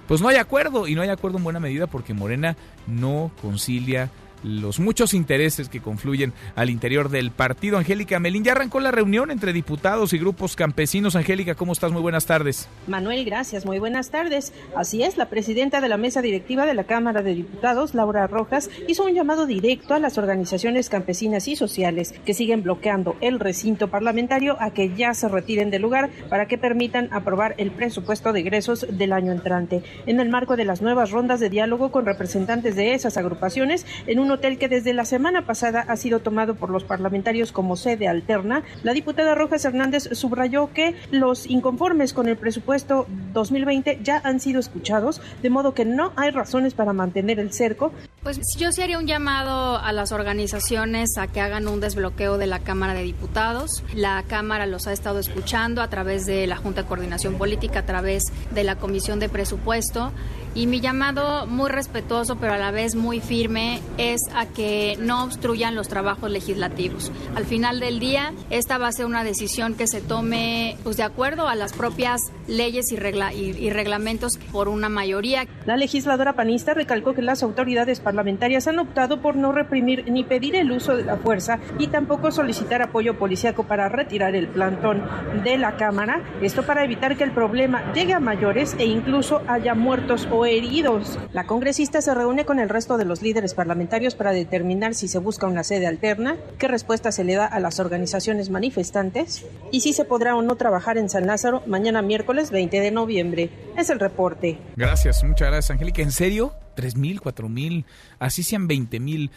pues no hay acuerdo y no hay acuerdo en buena medida porque Morena no concilia los muchos intereses que confluyen al interior del partido. Angélica Melín, ya arrancó la reunión entre diputados y grupos campesinos. Angélica, ¿cómo estás? Muy buenas tardes. Manuel, gracias. Muy buenas tardes. Así es, la presidenta de la mesa directiva de la Cámara de Diputados, Laura Rojas, hizo un llamado directo a las organizaciones campesinas y sociales que siguen bloqueando el recinto parlamentario a que ya se retiren del lugar para que permitan aprobar el presupuesto de egresos del año entrante. En el marco de las nuevas rondas de diálogo con representantes de esas agrupaciones, en un un hotel que desde la semana pasada ha sido tomado por los parlamentarios como sede alterna, la diputada Rojas Hernández subrayó que los inconformes con el presupuesto 2020 ya han sido escuchados, de modo que no hay razones para mantener el cerco. Pues yo sí haría un llamado a las organizaciones a que hagan un desbloqueo de la Cámara de Diputados. La Cámara los ha estado escuchando a través de la Junta de Coordinación Política, a través de la Comisión de Presupuesto y mi llamado muy respetuoso, pero a la vez muy firme, es a que no obstruyan los trabajos legislativos. Al final del día, esta va a ser una decisión que se tome pues, de acuerdo a las propias leyes y, regla y, reglamentos por una mayoría. La legisladora panista recalcó que las autoridades parlamentarias han optado por no reprimir ni pedir el uso de la fuerza y tampoco solicitar apoyo policíaco para retirar el plantón de la Cámara. Esto para evitar que el problema llegue a mayores e incluso haya muertos o heridos. La congresista se reúne con el resto de los líderes parlamentarios para determinar si se busca una sede alterna, qué respuesta se le da a las organizaciones manifestantes y si se podrá o no trabajar en San Lázaro mañana miércoles 20 de noviembre. Es el reporte. Gracias, muchas gracias, Angélica. ¿En serio? tres mil, cuatro mil, así sean veinte mil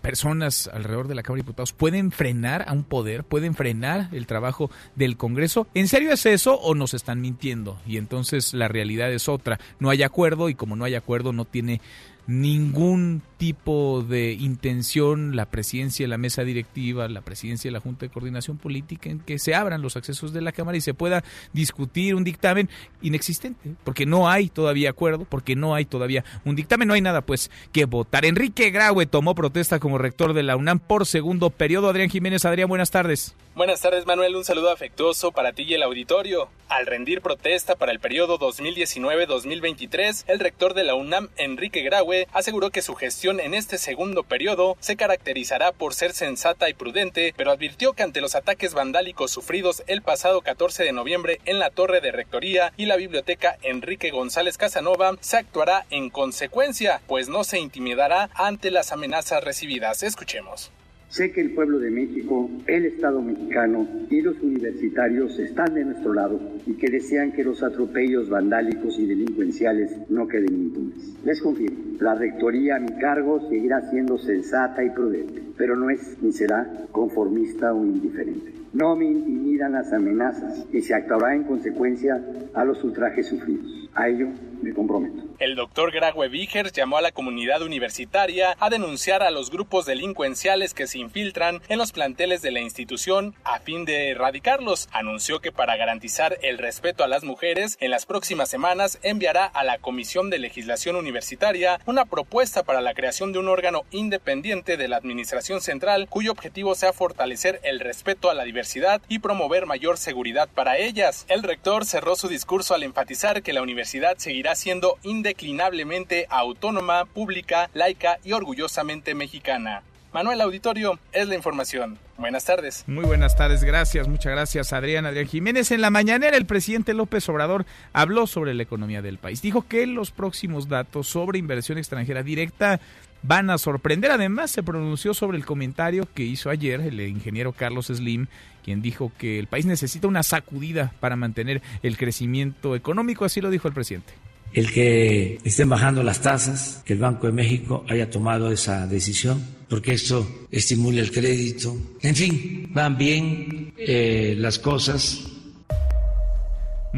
personas alrededor de la Cámara de Diputados, ¿pueden frenar a un poder? ¿Pueden frenar el trabajo del Congreso? ¿En serio es eso o nos están mintiendo? Y entonces la realidad es otra. No hay acuerdo y como no hay acuerdo no tiene ningún tipo de intención la presidencia de la mesa directiva, la presidencia de la Junta de Coordinación Política en que se abran los accesos de la Cámara y se pueda discutir un dictamen inexistente, porque no hay todavía acuerdo, porque no hay todavía un dictamen, no hay nada pues que votar. Enrique Graue tomó protesta como rector de la UNAM por segundo periodo. Adrián Jiménez, Adrián, buenas tardes. Buenas tardes, Manuel. Un saludo afectuoso para ti y el auditorio. Al rendir protesta para el periodo 2019-2023, el rector de la UNAM, Enrique Graue, aseguró que su gestión en este segundo periodo se caracterizará por ser sensata y prudente, pero advirtió que ante los ataques vandálicos sufridos el pasado 14 de noviembre en la torre de rectoría y la biblioteca Enrique González Casanova, se actuará en consecuencia, pues no se intimidará ante las amenazas recibidas. Escuchemos. Sé que el pueblo de México, el Estado mexicano y los universitarios están de nuestro lado y que desean que los atropellos vandálicos y delincuenciales no queden impunes. Les confirmo, la rectoría a mi cargo seguirá siendo sensata y prudente, pero no es ni será conformista o indiferente. No me intimidan las amenazas y se actuará en consecuencia a los ultrajes sufridos. A ello me comprometo. El doctor Graue Vigers llamó a la comunidad universitaria a denunciar a los grupos delincuenciales que se infiltran en los planteles de la institución a fin de erradicarlos. Anunció que para garantizar el respeto a las mujeres, en las próximas semanas enviará a la Comisión de Legislación Universitaria una propuesta para la creación de un órgano independiente de la Administración Central cuyo objetivo sea fortalecer el respeto a la diversidad y promover mayor seguridad para ellas. El rector cerró su discurso al enfatizar que la universidad seguirá siendo indeclinablemente autónoma, pública, laica y orgullosamente mexicana. Manuel Auditorio es la información. Buenas tardes. Muy buenas tardes, gracias, muchas gracias Adrián, Adrián Jiménez. En la mañanera el presidente López Obrador habló sobre la economía del país. Dijo que los próximos datos sobre inversión extranjera directa van a sorprender. Además, se pronunció sobre el comentario que hizo ayer el ingeniero Carlos Slim, quien dijo que el país necesita una sacudida para mantener el crecimiento económico. Así lo dijo el presidente el que estén bajando las tasas, que el Banco de México haya tomado esa decisión, porque esto estimula el crédito. En fin, van bien eh, las cosas.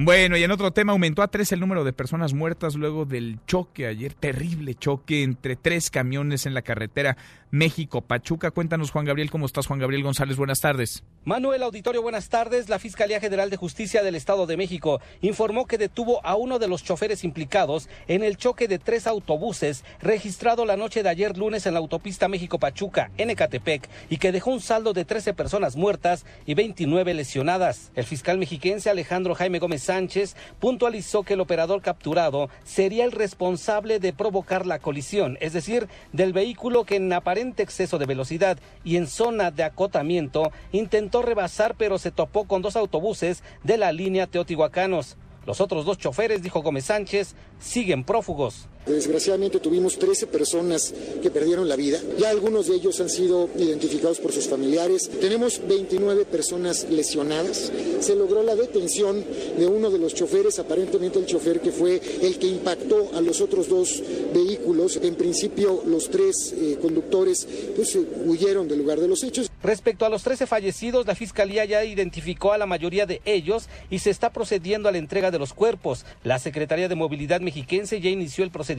Bueno, y en otro tema, aumentó a tres el número de personas muertas luego del choque ayer, terrible choque entre tres camiones en la carretera México-Pachuca. Cuéntanos, Juan Gabriel, ¿cómo estás, Juan Gabriel González? Buenas tardes. Manuel Auditorio, buenas tardes. La Fiscalía General de Justicia del Estado de México informó que detuvo a uno de los choferes implicados en el choque de tres autobuses registrado la noche de ayer lunes en la autopista México-Pachuca, en Ecatepec, y que dejó un saldo de 13 personas muertas y 29 lesionadas. El fiscal mexiquense Alejandro Jaime Gómez Sánchez puntualizó que el operador capturado sería el responsable de provocar la colisión, es decir, del vehículo que en aparente exceso de velocidad y en zona de acotamiento intentó rebasar pero se topó con dos autobuses de la línea Teotihuacanos. Los otros dos choferes, dijo Gómez Sánchez, siguen prófugos. Desgraciadamente tuvimos 13 personas que perdieron la vida. Ya algunos de ellos han sido identificados por sus familiares. Tenemos 29 personas lesionadas. Se logró la detención de uno de los choferes, aparentemente el chofer que fue el que impactó a los otros dos vehículos. En principio los tres eh, conductores pues, huyeron del lugar de los hechos. Respecto a los 13 fallecidos, la Fiscalía ya identificó a la mayoría de ellos y se está procediendo a la entrega de los cuerpos. La Secretaría de Movilidad Mexiquense ya inició el procedimiento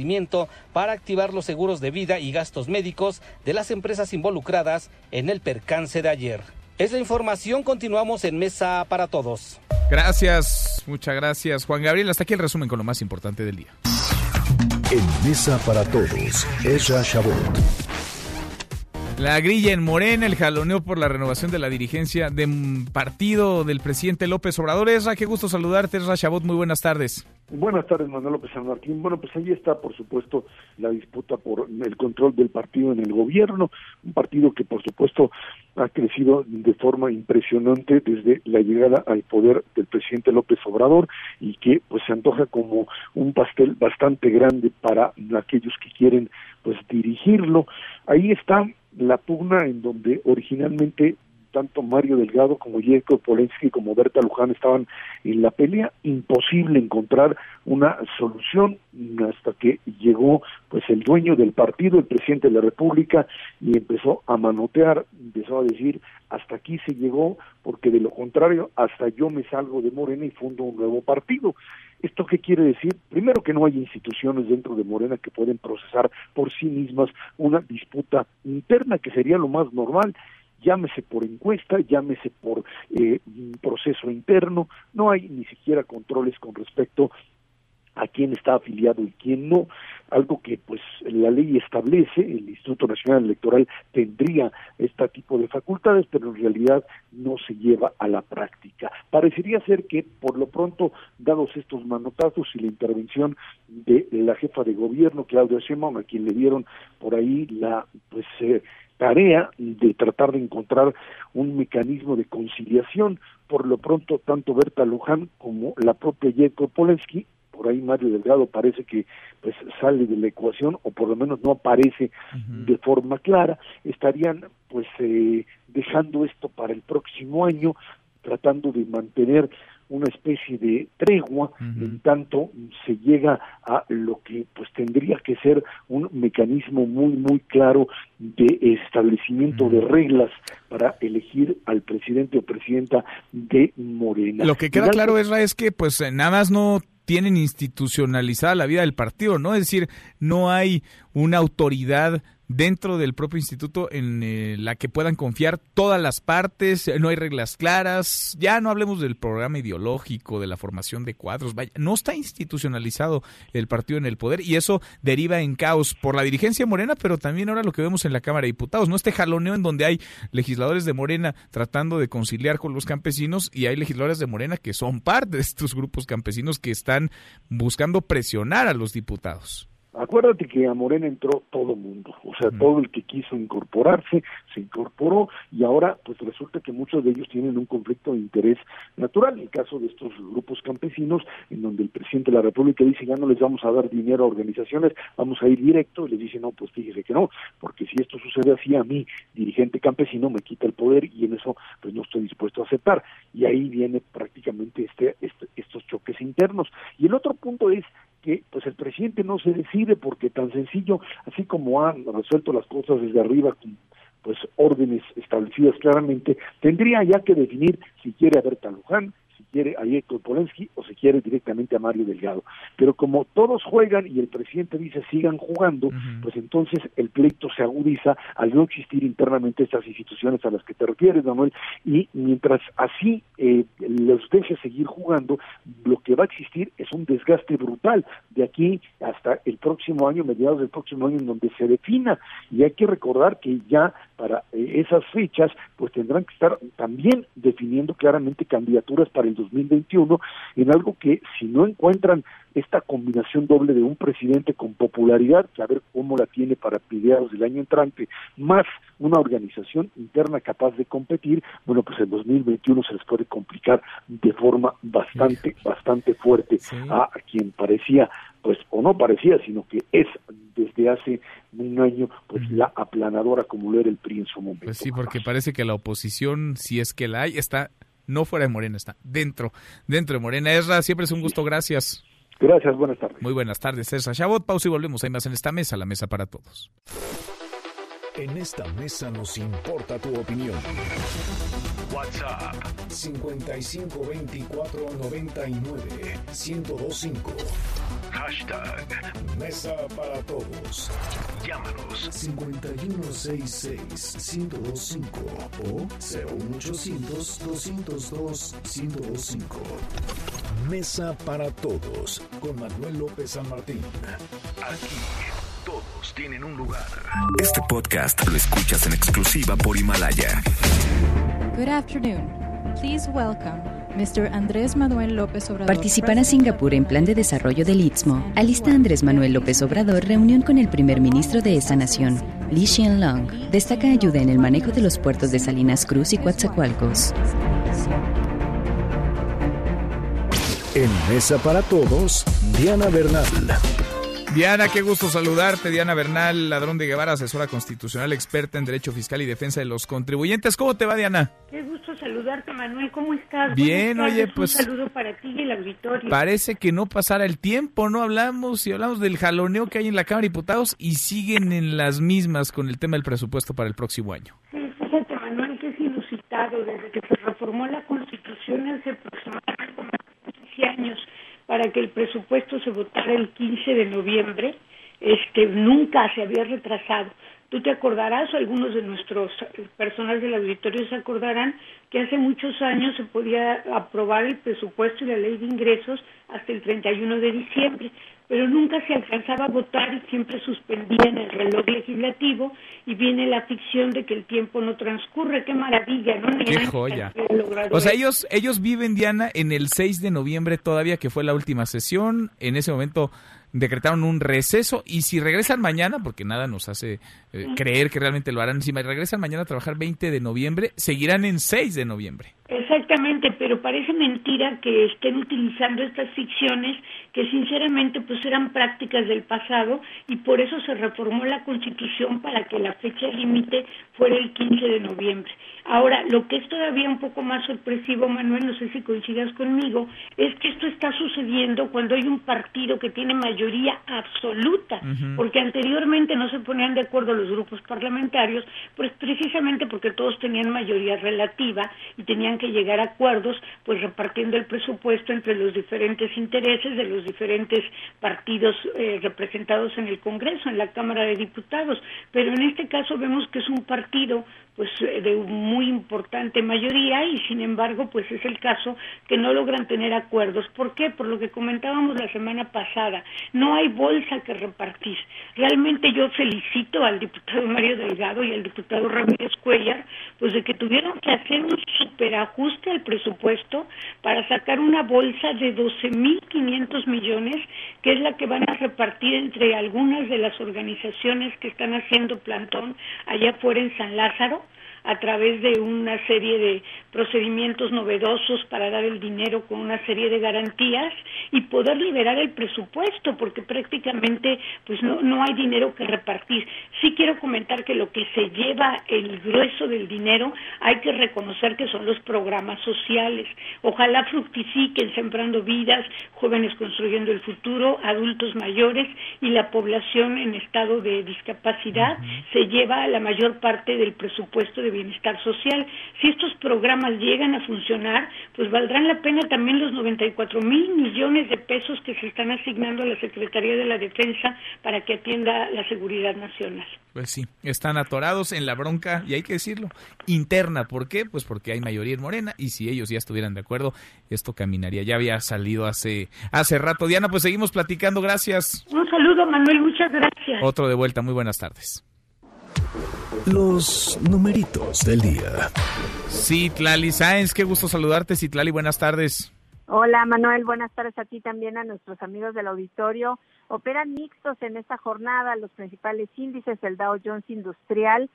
para activar los seguros de vida y gastos médicos de las empresas involucradas en el percance de ayer. Es la información, continuamos en Mesa para Todos. Gracias, muchas gracias Juan Gabriel. Hasta aquí el resumen con lo más importante del día. En Mesa para Todos, Ezra Shabot. La grilla en Morena, el jaloneo por la renovación de la dirigencia de partido del presidente López Obrador. Esra, qué gusto saludarte, Esra Chabot, muy buenas tardes. Buenas tardes, Manuel López San Martín. Bueno, pues ahí está, por supuesto, la disputa por el control del partido en el gobierno, un partido que, por supuesto, ha crecido de forma impresionante desde la llegada al poder del presidente López Obrador y que, pues, se antoja como un pastel bastante grande para aquellos que quieren, pues, dirigirlo. Ahí está la pugna en donde originalmente tanto Mario Delgado como Jacob Polensky como Berta Luján estaban en la pelea, imposible encontrar una solución hasta que llegó pues el dueño del partido, el presidente de la República y empezó a manotear, empezó a decir hasta aquí se llegó porque de lo contrario hasta yo me salgo de Morena y fundo un nuevo partido. ¿Esto qué quiere decir? Primero que no hay instituciones dentro de Morena que pueden procesar por sí mismas una disputa interna, que sería lo más normal llámese por encuesta, llámese por eh, proceso interno, no hay ni siquiera controles con respecto a quién está afiliado y quién no, algo que pues la ley establece, el Instituto Nacional Electoral tendría este tipo de facultades, pero en realidad no se lleva a la práctica. Parecería ser que por lo pronto, dados estos manotazos y la intervención de la jefa de gobierno, Claudia Sheinbaum, a quien le dieron por ahí la pues eh, tarea de tratar de encontrar un mecanismo de conciliación. Por lo pronto, tanto Berta Luján como la propia Jacob Polensky por ahí Mario Delgado parece que pues sale de la ecuación o por lo menos no aparece de forma clara estarían pues eh, dejando esto para el próximo año tratando de mantener una especie de tregua en tanto se llega a lo que pues tendría que ser un mecanismo muy muy claro de establecimiento de reglas para elegir al presidente o presidenta de Morena. Lo que queda claro Esra, es que pues nada más no tienen institucionalizada la vida del partido, ¿no? Es decir, no hay una autoridad dentro del propio instituto en eh, la que puedan confiar todas las partes, no hay reglas claras, ya no hablemos del programa ideológico, de la formación de cuadros, vaya, no está institucionalizado el partido en el poder y eso deriva en caos por la dirigencia morena, pero también ahora lo que vemos en la Cámara de Diputados, no este jaloneo en donde hay legisladores de Morena tratando de conciliar con los campesinos y hay legisladores de Morena que son parte de estos grupos campesinos que están buscando presionar a los diputados. Acuérdate que a Morena entró todo mundo, o sea, todo el que quiso incorporarse se incorporó y ahora pues resulta que muchos de ellos tienen un conflicto de interés natural. El caso de estos grupos campesinos, en donde el presidente de la República dice ya no les vamos a dar dinero a organizaciones, vamos a ir directo, y les dice no, pues fíjese que no, porque si esto sucede así a mí, dirigente campesino, me quita el poder y en eso pues no estoy dispuesto a aceptar. Y ahí viene prácticamente este, este estos choques internos. Y el otro punto es que pues el presidente no se decide porque tan sencillo, así como han resuelto las cosas desde arriba con pues órdenes establecidas claramente, tendría ya que definir si quiere a Berta Luján, quiere a Héctor Polensky o se quiere directamente a Mario Delgado. Pero como todos juegan y el presidente dice sigan jugando, pues entonces el pleito se agudiza al no existir internamente estas instituciones a las que te refieres, Manuel, y mientras así eh, los deje seguir jugando, lo que va a existir es un desgaste brutal de aquí hasta el próximo año, mediados del próximo año, en donde se defina. Y hay que recordar que ya para eh, esas fechas, pues tendrán que estar también definiendo claramente candidaturas para el 2021 en algo que si no encuentran esta combinación doble de un presidente con popularidad, que a ver cómo la tiene para mediados del año entrante, más una organización interna capaz de competir, bueno, pues el 2021 se les puede complicar de forma bastante, bastante fuerte a, quien parecía, pues, o no parecía, sino que es desde hace un año, pues, la aplanadora como lo era el PRI en su momento. Pues sí, porque parece que la oposición, si es que la hay, está no fuera de Morena, está dentro, dentro de Morena. Esra, siempre es un gusto, gracias. Gracias, buenas tardes. Muy buenas tardes, César Chabot. Pausa y volvemos. Hay más en esta mesa, la mesa para todos. En esta mesa nos importa tu opinión. WhatsApp 552499 Hashtag Mesa para Todos. Llámanos 5166-1025 o 01800-202-1025. Mesa para Todos con Manuel López San Martín. Aquí todos tienen un lugar. Este podcast lo escuchas en exclusiva por Himalaya. Good afternoon. Please welcome Mr. Andrés Manuel López Obrador. Participará Singapur en plan de desarrollo del Istmo. Alista Andrés Manuel López Obrador reunión con el primer ministro de esa nación, Li Xianlong. Destaca ayuda en el manejo de los puertos de Salinas Cruz y Coatzacoalcos. En Mesa para Todos, Diana Bernal. Diana, qué gusto saludarte. Diana Bernal, ladrón de Guevara, asesora constitucional, experta en Derecho Fiscal y Defensa de los Contribuyentes. ¿Cómo te va, Diana? Qué gusto saludarte, Manuel. ¿Cómo estás? Bien, oye, pues... Un saludo para ti y el auditorio. Parece que no pasara el tiempo, ¿no? Hablamos y hablamos del jaloneo que hay en la Cámara de Diputados y siguen en las mismas con el tema del presupuesto para el próximo año. Sí, fíjate, Manuel, que es inusitado. Desde que se reformó la Constitución hace aproximadamente 15 años para que el presupuesto se votara el 15 de noviembre, este, nunca se había retrasado. Tú te acordarás, o algunos de nuestros personas del auditorio se acordarán, que hace muchos años se podía aprobar el presupuesto y la ley de ingresos hasta el 31 de diciembre, pero nunca se alcanzaba a votar y siempre suspendían el reloj legislativo y viene la ficción de que el tiempo no transcurre. ¡Qué maravilla! ¿no? ¡Qué joya! O sea, ellos, ellos viven, Diana, en el 6 de noviembre todavía, que fue la última sesión. En ese momento decretaron un receso y si regresan mañana, porque nada nos hace eh, creer que realmente lo harán, si regresan mañana a trabajar 20 de noviembre, seguirán en 6 de noviembre. Exactamente, pero parece mentira que estén utilizando estas ficciones que sinceramente pues eran prácticas del pasado y por eso se reformó la Constitución para que la fecha límite fuera el 15 de noviembre. Ahora, lo que es todavía un poco más sorpresivo, Manuel, no sé si coincidas conmigo, es que esto está sucediendo cuando hay un partido que tiene mayoría absoluta, porque anteriormente no se ponían de acuerdo los grupos parlamentarios, pues precisamente porque todos tenían mayoría relativa y tenían que llegar a acuerdos, pues repartiendo el presupuesto entre los diferentes intereses de los diferentes partidos eh, representados en el Congreso, en la Cámara de Diputados. Pero en este caso vemos que es un partido pues eh, de muy importante mayoría y sin embargo pues es el caso que no logran tener acuerdos. ¿Por qué? Por lo que comentábamos la semana pasada, no hay bolsa que repartir. Realmente yo felicito al diputado Mario Delgado y al diputado Ramírez Cuellar pues de que tuvieron que hacer un superajuste al presupuesto para sacar una bolsa de 12.500 millones que es la que van a repartir entre algunas de las organizaciones que están haciendo plantón allá afuera en San Lázaro a través de una serie de procedimientos novedosos para dar el dinero con una serie de garantías y poder liberar el presupuesto porque prácticamente pues no, no hay dinero que repartir. Sí quiero comentar que lo que se lleva el grueso del dinero hay que reconocer que son los programas sociales. Ojalá fructifiquen sembrando vidas, jóvenes construyendo el futuro, adultos mayores y la población en estado de discapacidad se lleva la mayor parte del presupuesto de bienestar social. Si estos programas llegan a funcionar, pues valdrán la pena también los 94 mil millones de pesos que se están asignando a la Secretaría de la Defensa para que atienda la seguridad nacional. Pues sí, están atorados en la bronca, y hay que decirlo, interna. ¿Por qué? Pues porque hay mayoría en Morena, y si ellos ya estuvieran de acuerdo, esto caminaría. Ya había salido hace, hace rato. Diana, pues seguimos platicando. Gracias. Un saludo, Manuel. Muchas gracias. Otro de vuelta. Muy buenas tardes. Los numeritos del día. Citlali Sáenz, qué gusto saludarte, Citlali, buenas tardes. Hola Manuel, buenas tardes a ti también, a nuestros amigos del auditorio. Operan mixtos en esta jornada los principales índices, el Dow Jones Industrial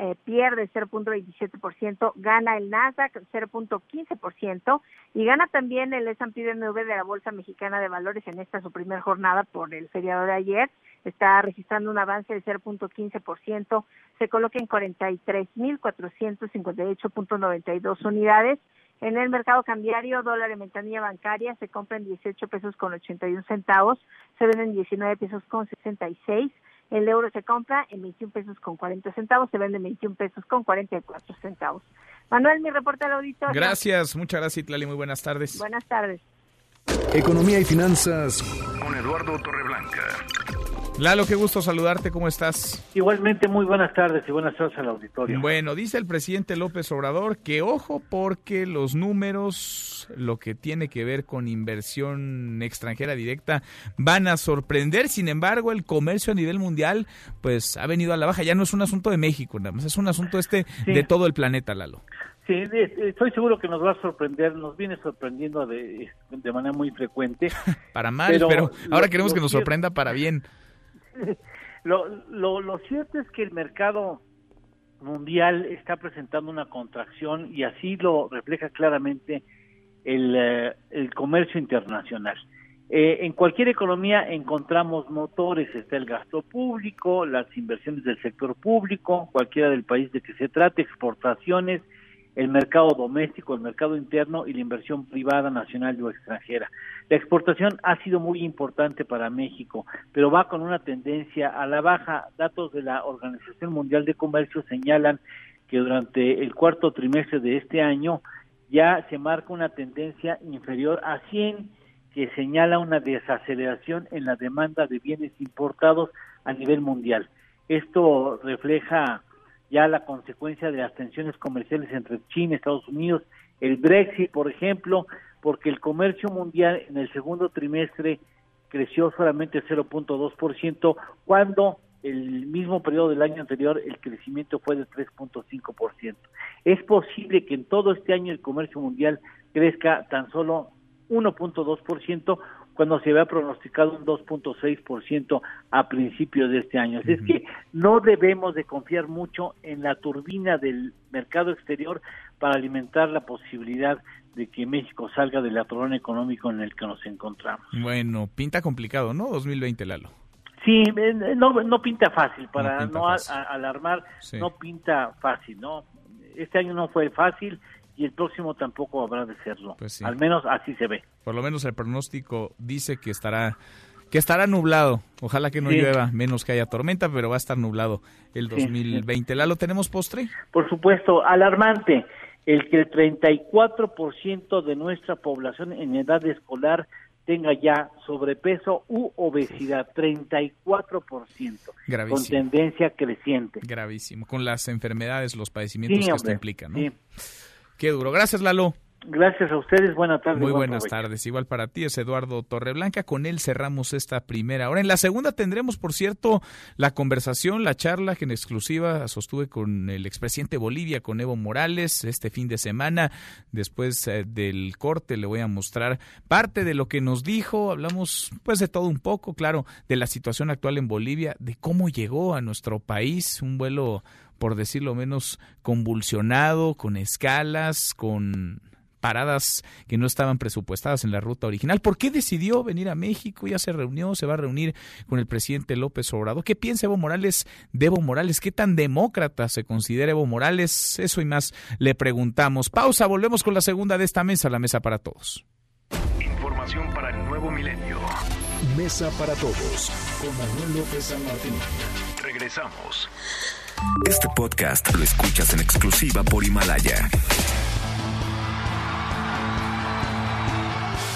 eh, pierde 0.27%, gana el Nasdaq 0.15% y gana también el S&P BMW de la Bolsa Mexicana de Valores en esta su primera jornada por el feriado de ayer. Está registrando un avance de 0.15%, se coloca en 43.458.92 unidades. En el mercado cambiario, dólar en ventanilla bancaria se compra en 18 pesos con 81 centavos, se vende en 19 pesos con 66 el euro se compra en 21 pesos con 40 centavos, se vende en 21 pesos con 44 centavos. Manuel, mi reporte al auditor. Gracias, muchas gracias, Itlali. Muy buenas tardes. Buenas tardes. Economía y finanzas con Eduardo Torreblanca. Lalo, qué gusto saludarte, ¿cómo estás? Igualmente, muy buenas tardes y buenas tardes al auditorio. Bueno, dice el presidente López Obrador que ojo porque los números, lo que tiene que ver con inversión extranjera directa, van a sorprender. Sin embargo, el comercio a nivel mundial, pues ha venido a la baja. Ya no es un asunto de México, nada más, es un asunto este de todo el planeta, Lalo. Sí, estoy seguro que nos va a sorprender, nos viene sorprendiendo de, de manera muy frecuente. para mal, pero, ahora queremos que nos sorprenda para bien. lo, lo, lo cierto es que el mercado mundial está presentando una contracción y así lo refleja claramente el, eh, el comercio internacional. Eh, en cualquier economía encontramos motores, está el gasto público, las inversiones del sector público, cualquiera del país de que se trate, exportaciones, el mercado doméstico, el mercado interno y la inversión privada nacional o extranjera. La exportación ha sido muy importante para México, pero va con una tendencia a la baja. Datos de la Organización Mundial de Comercio señalan que durante el cuarto trimestre de este año ya se marca una tendencia inferior a 100 que señala una desaceleración en la demanda de bienes importados a nivel mundial. Esto refleja ya la consecuencia de las tensiones comerciales entre China y Estados Unidos, el Brexit, por ejemplo, porque el comercio mundial en el segundo trimestre creció solamente 0.2%, cuando el mismo periodo del año anterior el crecimiento fue de 3.5%. Es posible que en todo este año el comercio mundial crezca tan solo 1.2%, cuando se había pronosticado un 2.6% a principios de este año. Así es que no debemos de confiar mucho en la turbina del mercado exterior para alimentar la posibilidad de que México salga del atrón económico en el que nos encontramos. Bueno, pinta complicado, ¿no? 2020, Lalo. Sí, eh, no, no pinta fácil, para no, alarmar, no pinta fácil, ¿no? Este año no fue fácil, y el próximo tampoco habrá de serlo. Pues Al menos así se ve. Por lo menos el pronóstico dice que estará que estará nublado. Ojalá que no llueva, menos que haya tormenta, pero va a estar nublado el 2020. ¿La lo tenemos postre? Por supuesto, alarmante el que el 34% de nuestra población en edad escolar tenga ya sobrepeso u obesidad, 34%, Gravísimo. con tendencia creciente. Gravísimo, con las enfermedades, los padecimientos que esto implica, ¿no? Sí. Qué duro. Gracias, Lalo. Gracias a ustedes, buenas tardes. Muy buenas tardes, igual para ti es Eduardo Torreblanca, con él cerramos esta primera hora. En la segunda tendremos, por cierto, la conversación, la charla que en exclusiva sostuve con el expresidente Bolivia, con Evo Morales, este fin de semana. Después eh, del corte le voy a mostrar parte de lo que nos dijo, hablamos pues de todo un poco, claro, de la situación actual en Bolivia, de cómo llegó a nuestro país un vuelo por decirlo menos, convulsionado, con escalas, con paradas que no estaban presupuestadas en la ruta original. ¿Por qué decidió venir a México? Ya se reunió, se va a reunir con el presidente López Obrador. ¿Qué piensa Evo Morales de Evo Morales? ¿Qué tan demócrata se considera Evo Morales? Eso y más le preguntamos. Pausa, volvemos con la segunda de esta mesa, la mesa para todos. Información para el nuevo milenio. Mesa para todos con Manuel López San Martín. Regresamos. Este podcast lo escuchas en exclusiva por Himalaya.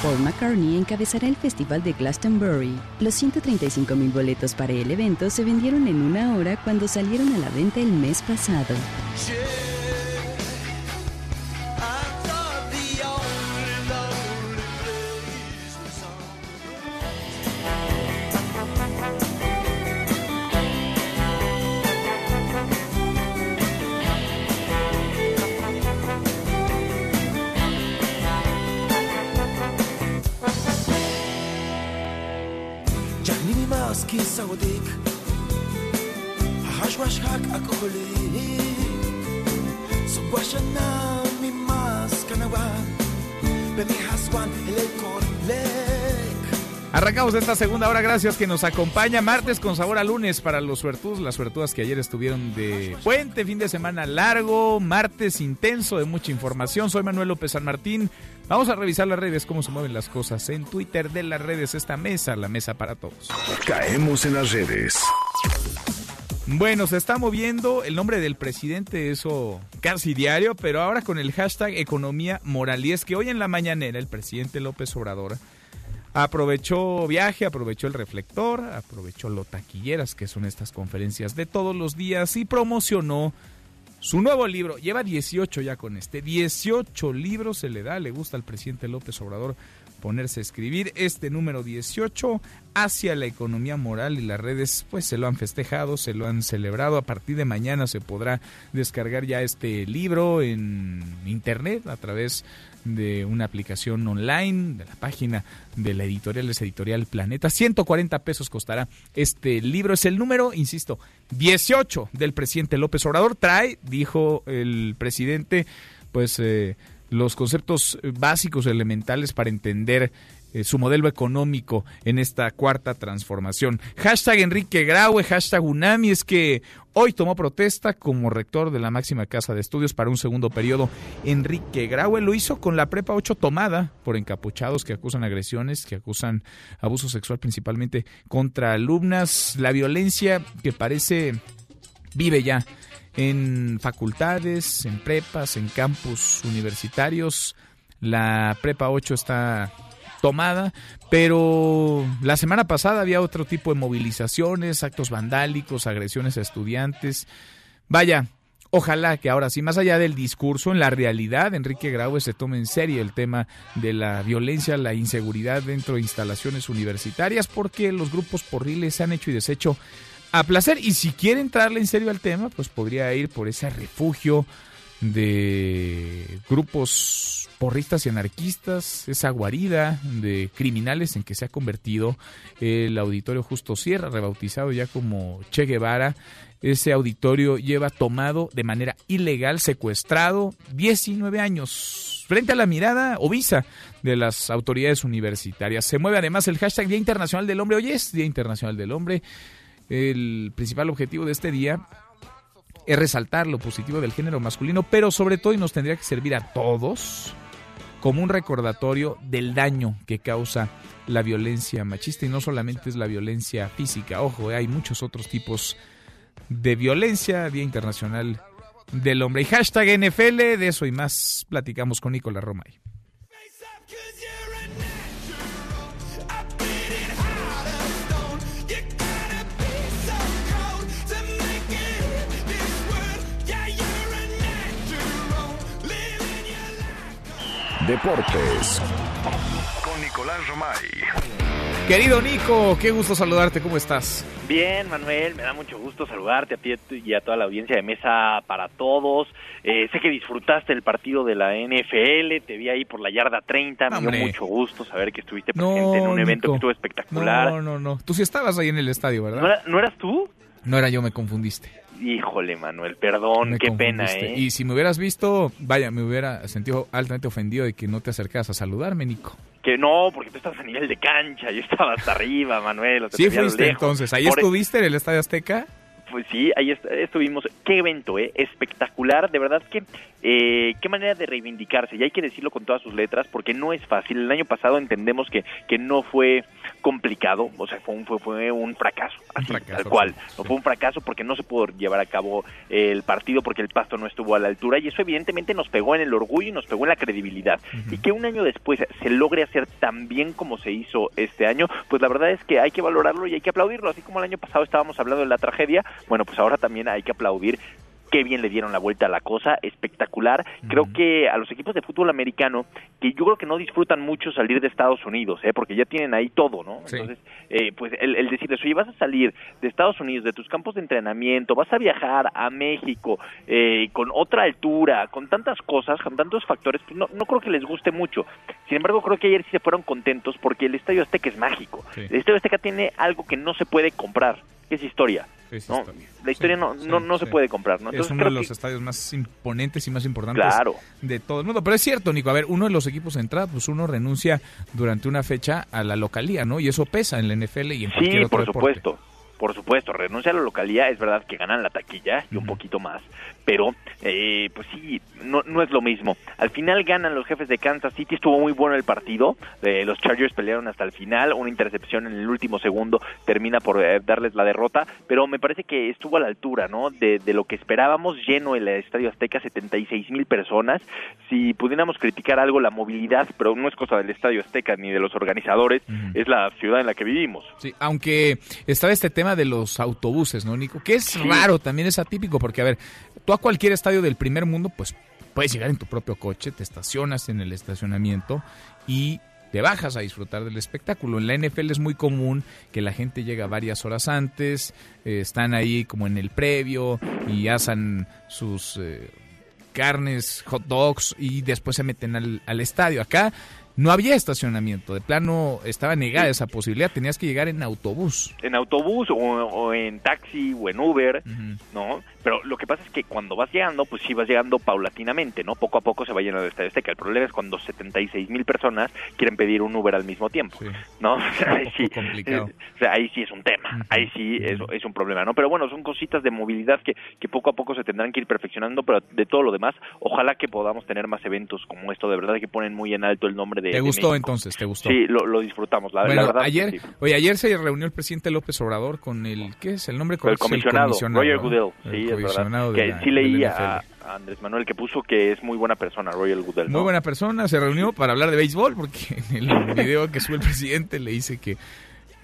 Paul McCartney encabezará el Festival de Glastonbury. Los 135 mil boletos para el evento se vendieron en una hora cuando salieron a la venta el mes pasado. Arrancamos esta segunda hora, gracias que nos acompaña. Martes con sabor a lunes para los suertudos, las suertudas que ayer estuvieron de puente, fin de semana largo, martes intenso de mucha información. Soy Manuel López San Martín. Vamos a revisar las redes, cómo se mueven las cosas en Twitter de las redes, esta mesa, la mesa para todos. Caemos en las redes. Bueno, se está moviendo el nombre del presidente, eso casi diario, pero ahora con el hashtag economía moral. Y es que hoy en la mañanera el presidente López Obrador aprovechó viaje, aprovechó el reflector, aprovechó lo taquilleras, que son estas conferencias de todos los días, y promocionó su nuevo libro. Lleva 18 ya con este. 18 libros se le da, le gusta al presidente López Obrador ponerse a escribir. Este número 18 hacia la economía moral y las redes pues se lo han festejado, se lo han celebrado. A partir de mañana se podrá descargar ya este libro en internet a través de una aplicación online, de la página de la editorial, es Editorial Planeta. 140 pesos costará este libro. Es el número, insisto, 18 del presidente López Obrador. Trae, dijo el presidente, pues eh, los conceptos básicos, elementales para entender eh, su modelo económico en esta cuarta transformación. Hashtag Enrique Graue, hashtag UNAMI, es que hoy tomó protesta como rector de la máxima casa de estudios para un segundo periodo. Enrique Graue lo hizo con la prepa 8 tomada por encapuchados que acusan agresiones, que acusan abuso sexual principalmente contra alumnas, la violencia que parece vive ya en facultades, en prepas, en campus universitarios. La prepa 8 está tomada, pero la semana pasada había otro tipo de movilizaciones, actos vandálicos, agresiones a estudiantes. Vaya, Ojalá que ahora sí, más allá del discurso, en la realidad, Enrique Graue se tome en serio el tema de la violencia, la inseguridad dentro de instalaciones universitarias, porque los grupos porriles se han hecho y deshecho a placer. Y si quiere entrarle en serio al tema, pues podría ir por ese refugio de grupos porristas y anarquistas, esa guarida de criminales en que se ha convertido el auditorio Justo Sierra, rebautizado ya como Che Guevara. Ese auditorio lleva tomado de manera ilegal, secuestrado, 19 años, frente a la mirada visa de las autoridades universitarias. Se mueve además el hashtag Día Internacional del Hombre. Hoy es Día Internacional del Hombre. El principal objetivo de este día es resaltar lo positivo del género masculino, pero sobre todo y nos tendría que servir a todos como un recordatorio del daño que causa la violencia machista y no solamente es la violencia física, ojo, hay muchos otros tipos de violencia, Día Internacional del Hombre y hashtag NFL, de eso y más platicamos con Nicolás Romay. Deportes con Nicolás Romay. Querido Nico, qué gusto saludarte, ¿cómo estás? Bien, Manuel, me da mucho gusto saludarte a ti y a toda la audiencia de Mesa para Todos. Eh, sé que disfrutaste el partido de la NFL, te vi ahí por la yarda 30, me dio mucho gusto saber que estuviste presente en un evento que estuvo espectacular. No, no, no, tú sí estabas ahí en el estadio, ¿verdad? ¿No, ¿no eras tú? No era yo, me confundiste. Híjole, Manuel, perdón, qué pena, ¿eh? Y si me hubieras visto, vaya, me hubiera sentido altamente ofendido de que no te acercas a saludarme, Nico. Que no, porque tú estabas a nivel de cancha, yo estaba hasta arriba, Manuel. sí, fuiste entonces. ¿Ahí estuviste en el Estadio Azteca? Pues sí, ahí estuvimos. Qué evento, ¿eh? Espectacular. De verdad que eh, qué manera de reivindicarse. Y hay que decirlo con todas sus letras porque no es fácil. El año pasado entendemos que, que no fue complicado, o sea, fue un, fue, fue un fracaso, así, tal cual. No fue un fracaso porque no se pudo llevar a cabo el partido porque el pasto no estuvo a la altura y eso evidentemente nos pegó en el orgullo y nos pegó en la credibilidad. Y que un año después se logre hacer tan bien como se hizo este año, pues la verdad es que hay que valorarlo y hay que aplaudirlo. Así como el año pasado estábamos hablando de la tragedia, bueno, pues ahora también hay que aplaudir qué bien le dieron la vuelta a la cosa, espectacular. Creo que a los equipos de fútbol americano, que yo creo que no disfrutan mucho salir de Estados Unidos, ¿eh? porque ya tienen ahí todo, ¿no? Entonces, eh, pues el, el decirles, oye, vas a salir de Estados Unidos, de tus campos de entrenamiento, vas a viajar a México eh, con otra altura, con tantas cosas, con tantos factores, pues no, no creo que les guste mucho. Sin embargo, creo que ayer sí se fueron contentos porque el Estadio Azteca es mágico. El Estadio Azteca tiene algo que no se puede comprar, que es historia. Es ¿no? historia. La historia no, no, no se puede comprar. ¿no? es Entonces, uno creo de los que- estadios más imponentes y más importantes Claro. de todo el mundo. Pero es cierto, Nico. A ver, uno de los equipos de entrada, pues uno renuncia durante una fecha a la localía, ¿no? Y eso pesa en la NFL y en cualquier Sí, otro por deporte. supuesto. Por supuesto, renuncia a la localidad, es verdad que ganan la taquilla y un poquito más, pero eh, pues sí, no, no es lo mismo. Al final ganan los jefes de Kansas City, estuvo muy bueno el partido, eh, los Chargers pelearon hasta el final, una intercepción en el último segundo termina por eh, darles la derrota, pero me parece que estuvo a la altura, ¿no? De, de lo que esperábamos, lleno el Estadio Azteca, 76 mil personas. Si pudiéramos criticar algo, la movilidad, pero no es cosa del Estadio Azteca ni de los organizadores, es la ciudad en la que vivimos. Sí, aunque estaba este tema de los autobuses, ¿no, Nico? Que es Sí. raro, también es atípico, porque, a ver, tú a cualquier estadio del primer mundo, pues puedes llegar en tu propio coche, te estacionas en el estacionamiento y te bajas a disfrutar del espectáculo. En la NFL es muy común que la gente llega varias horas antes, eh, están ahí como en el previo y asan sus eh, carnes, hot dogs y después se meten al estadio. Acá no había estacionamiento, de plano estaba negada esa posibilidad, tenías que llegar en autobús. en autobús o, o en taxi o en Uber, ¿no? Pero lo que pasa es que cuando vas llegando, pues sí vas llegando paulatinamente, ¿no? Poco a poco se va llenando el Estadio Azteca. El problema es cuando 76 mil personas quieren pedir un Uber al mismo tiempo, ¿no? O sea, ahí sí, complicado. o sea, ahí sí es un tema, ahí sí es, es un problema, ¿no? Pero bueno, son cositas de movilidad que, que poco a poco se tendrán que ir perfeccionando, pero de todo lo demás, ojalá que podamos tener más eventos como esto, de verdad que ponen muy en alto el nombre de ¿Te de gustó México. entonces? ¿Te gustó? Sí, lo, lo disfrutamos, la, la bueno, verdad. ayer, sí. oye, ayer se reunió el presidente López Obrador con el, ¿qué es el nombre? Con el correcto? Es comisionado, Roger. Goodell, El sí, es comisionado verdad. de Que la- sí leí del a, a Andrés Manuel que puso que es muy buena persona, Roger Goodell. Muy ¿no? buena persona, se reunió para hablar de béisbol, porque en el video que sube el presidente le dice que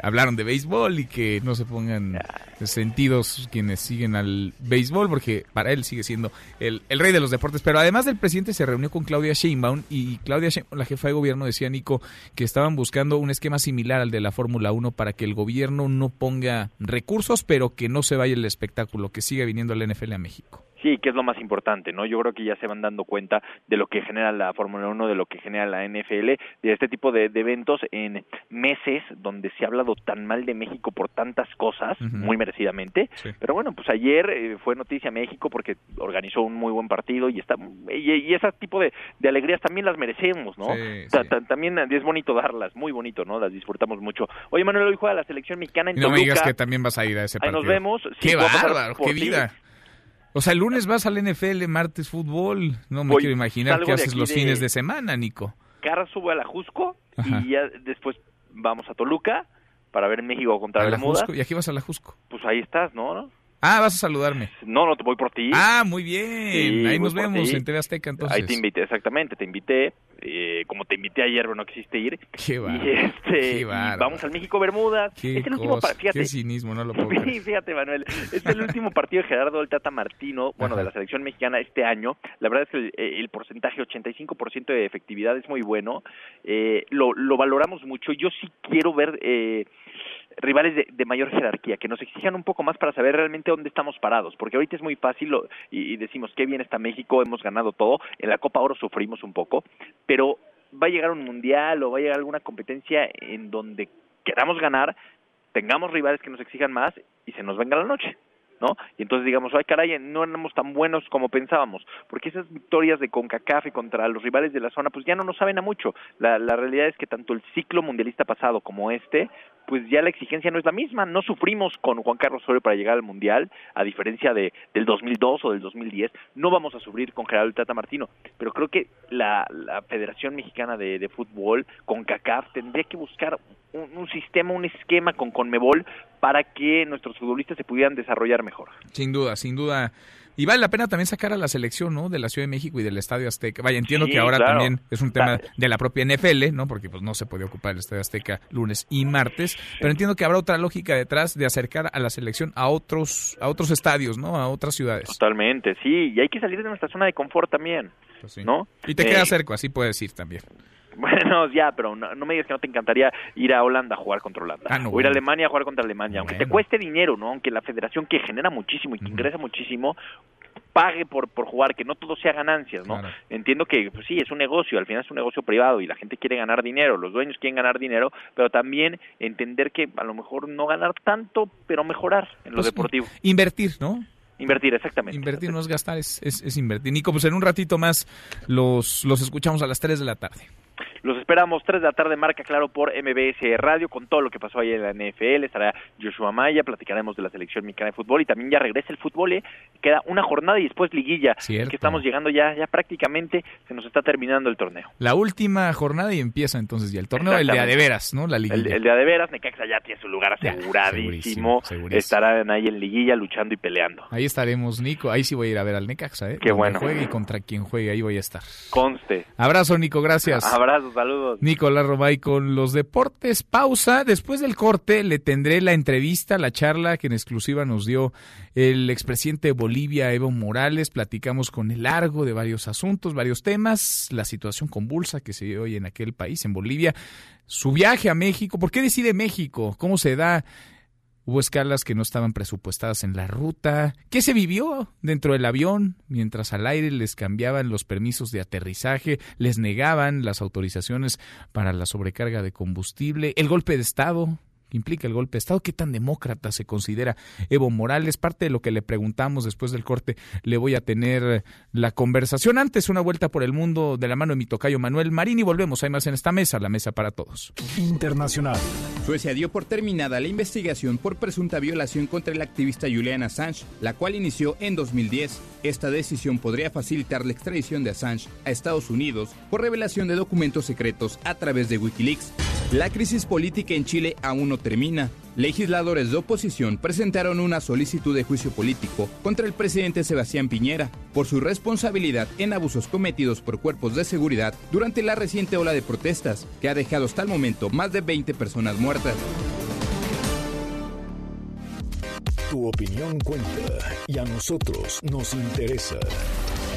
hablaron de béisbol y que no se pongan sentidos quienes siguen al béisbol, porque para él sigue siendo el, el rey de los deportes. Pero además del presidente se reunió con Claudia Sheinbaum y Claudia Sheinbaum, la jefa de gobierno, decía Nico que estaban buscando un esquema similar al de la Fórmula 1 para que el gobierno no ponga recursos, pero que no se vaya el espectáculo, que siga viniendo el NFL a México. Sí, que es lo más importante, ¿no? Yo creo que ya se van dando cuenta de lo que genera la Fórmula 1, de lo que genera la NFL, de este tipo de, de eventos en meses donde se ha hablado tan mal de México por tantas cosas, muy merecidamente. Pero bueno, pues ayer eh, fue noticia México porque organizó un muy buen partido y está y, y ese tipo de, de alegrías también las merecemos, ¿no? Sí, Ta- ta- También es bonito darlas, muy bonito, ¿no? Las disfrutamos mucho. Oye, Manuel, hoy juega la selección mexicana en no me Toluca. digas que también vas a ir a ese Ahí partido. nos vemos. ¡Qué bárbaro! ¡Qué ti. O sea, el lunes vas al NFL, martes fútbol. No me Voy- quiero imaginar qué haces los de- fines de semana, Nico. Carra sube a la Jusco Ajá. y ya después vamos a Toluca para ver México contra A la. Jusco, y aquí vas a la Jusco. Pues ahí estás, ¿no? Ah, vas a saludarme. No, no, te voy por ti. Ah, muy bien. Sí, Ahí nos vemos ti. en TV Azteca entonces. Ahí te invité, exactamente, te invité. eh, como te invité ayer, pero no quisiste ir. Qué bárbaro, Y, este, qué vamos al México Bermudas. Qué es el último fíjate. qué cinismo, no lo puedo creer. Sí, fíjate, Manuel. Es el último partido de Gerardo del Tata Martino, bueno, Ajá. de la selección mexicana este año. La verdad es que el, el porcentaje, 85% de efectividad es muy bueno. Eh, lo, lo valoramos mucho. Yo sí quiero ver eh, rivales de, mayor jerarquía, que nos exijan un poco más para saber realmente dónde estamos parados. Porque ahorita es muy fácil lo- y, y decimos, qué bien está México, hemos ganado todo. En la Copa Oro sufrimos un poco, pero va a llegar un mundial o va a llegar alguna competencia en donde queramos ganar, tengamos rivales que nos exijan más y se nos venga la noche. ¿no? Y entonces digamos, ay caray, no éramos tan buenos como pensábamos, porque esas victorias de CONCACAF y contra los rivales de la zona, pues ya no nos saben a mucho. La, la realidad es que tanto el ciclo mundialista pasado como este, pues ya la exigencia no es la misma. No sufrimos con Juan Carlos Osorio para llegar al Mundial, a diferencia de, del 2002 o del 2010. No vamos a sufrir con Gerardo Tata Martino, pero creo que la, la Federación Mexicana de, de Fútbol, con CACAF, tendría que buscar un, un sistema, un esquema con Conmebol para que nuestros futbolistas se pudieran desarrollar mejor. Sin duda, sin duda. Y vale la pena también sacar a la selección, ¿no? De la Ciudad de México y del Estadio Azteca. Vaya, entiendo Sí, que ahora claro. también es un tema de la propia NFL, ¿no? Porque pues no se puede ocupar el Estadio Azteca lunes y martes, pero entiendo que habrá otra lógica detrás de acercar a la selección a otros a otros estadios, ¿no? A otras ciudades. Totalmente, sí, y hay que salir de nuestra zona de confort también, ¿no? Y te Eh, queda cerca, así puedes ir también. Bueno, ya, pero no, no me digas que no te encantaría ir a Holanda a jugar contra Holanda. Ah, no, o ir a. Alemania a jugar contra Alemania. Aunque te cueste dinero, ¿no? Aunque la federación que genera muchísimo y que ingresa muchísimo pague por, por jugar, que no todo sea ganancias, ¿no? Claro. Entiendo que, pues sí, es un negocio, al final es un negocio privado y la gente quiere ganar dinero, los dueños quieren ganar dinero, pero también entender que a lo mejor no ganar tanto, pero mejorar en lo Pues, deportivo. Invertir, ¿no? Invertir, exactamente. Invertir no es gastar, es, es, es invertir. Nico, pues en un ratito más los, los escuchamos a las 3 de la tarde. Los esperamos 3 de la tarde, marca claro por MBS Radio, con todo lo que pasó ahí en la NFL. Estará Joshua Maya, platicaremos de la selección mexicana de fútbol y también ya regresa el fútbol. ¿eh? Queda una jornada y después liguilla. Cierto. Que estamos llegando ya, ya prácticamente se nos está terminando el torneo. La última jornada y empieza entonces ya el torneo, el de a de Exactamente. veras, ¿no? La El, liguilla. el de Adeveras, Necaxa ya tiene su lugar aseguradísimo. segurísimo. Estarán ahí en liguilla luchando y peleando. Ahí estaremos, Nico. Ahí sí voy a ir a ver al Necaxa, ¿eh? Qué Donde bueno. juegue y contra quien juegue, ahí voy a estar. Conste. Abrazo, Nico, gracias. Abrazos, saludos. Nicolás Romay con los deportes. Pausa. Después del corte le tendré la entrevista, la charla que en exclusiva nos dio el expresidente de Bolivia, Evo Morales. Platicamos con el largo de varios asuntos, varios temas, la situación convulsa que se vive hoy en aquel país, en Bolivia, su viaje a México. ¿Por qué decide México? ¿Cómo se da? Hubo escalas que no estaban presupuestadas en la ruta. ¿Qué se vivió dentro del avión mientras al aire les cambiaban los permisos de aterrizaje, les negaban las autorizaciones para la sobrecarga de combustible? El golpe de Estado que implica el golpe de Estado. ¿Qué tan demócrata se considera Evo Morales? Parte de lo que le preguntamos después del corte, le voy a tener la conversación. Antes, una vuelta por el mundo de la mano de mi tocayo Manuel Marín y volvemos. Hay más en esta mesa, la mesa para todos. Internacional. Suecia dio por terminada la investigación por presunta violación contra el activista Julian Assange, la cual inició en 2010. Esta decisión podría facilitar la extradición de Assange a Estados Unidos por revelación de documentos secretos a través de Wikileaks. La crisis política en Chile aún no termina. Legisladores de oposición presentaron una solicitud de juicio político contra el presidente Sebastián Piñera por su responsabilidad en abusos cometidos por cuerpos de seguridad durante la reciente ola de protestas que ha dejado hasta el momento más de 20 personas muertas. Tu opinión cuenta y a nosotros nos interesa.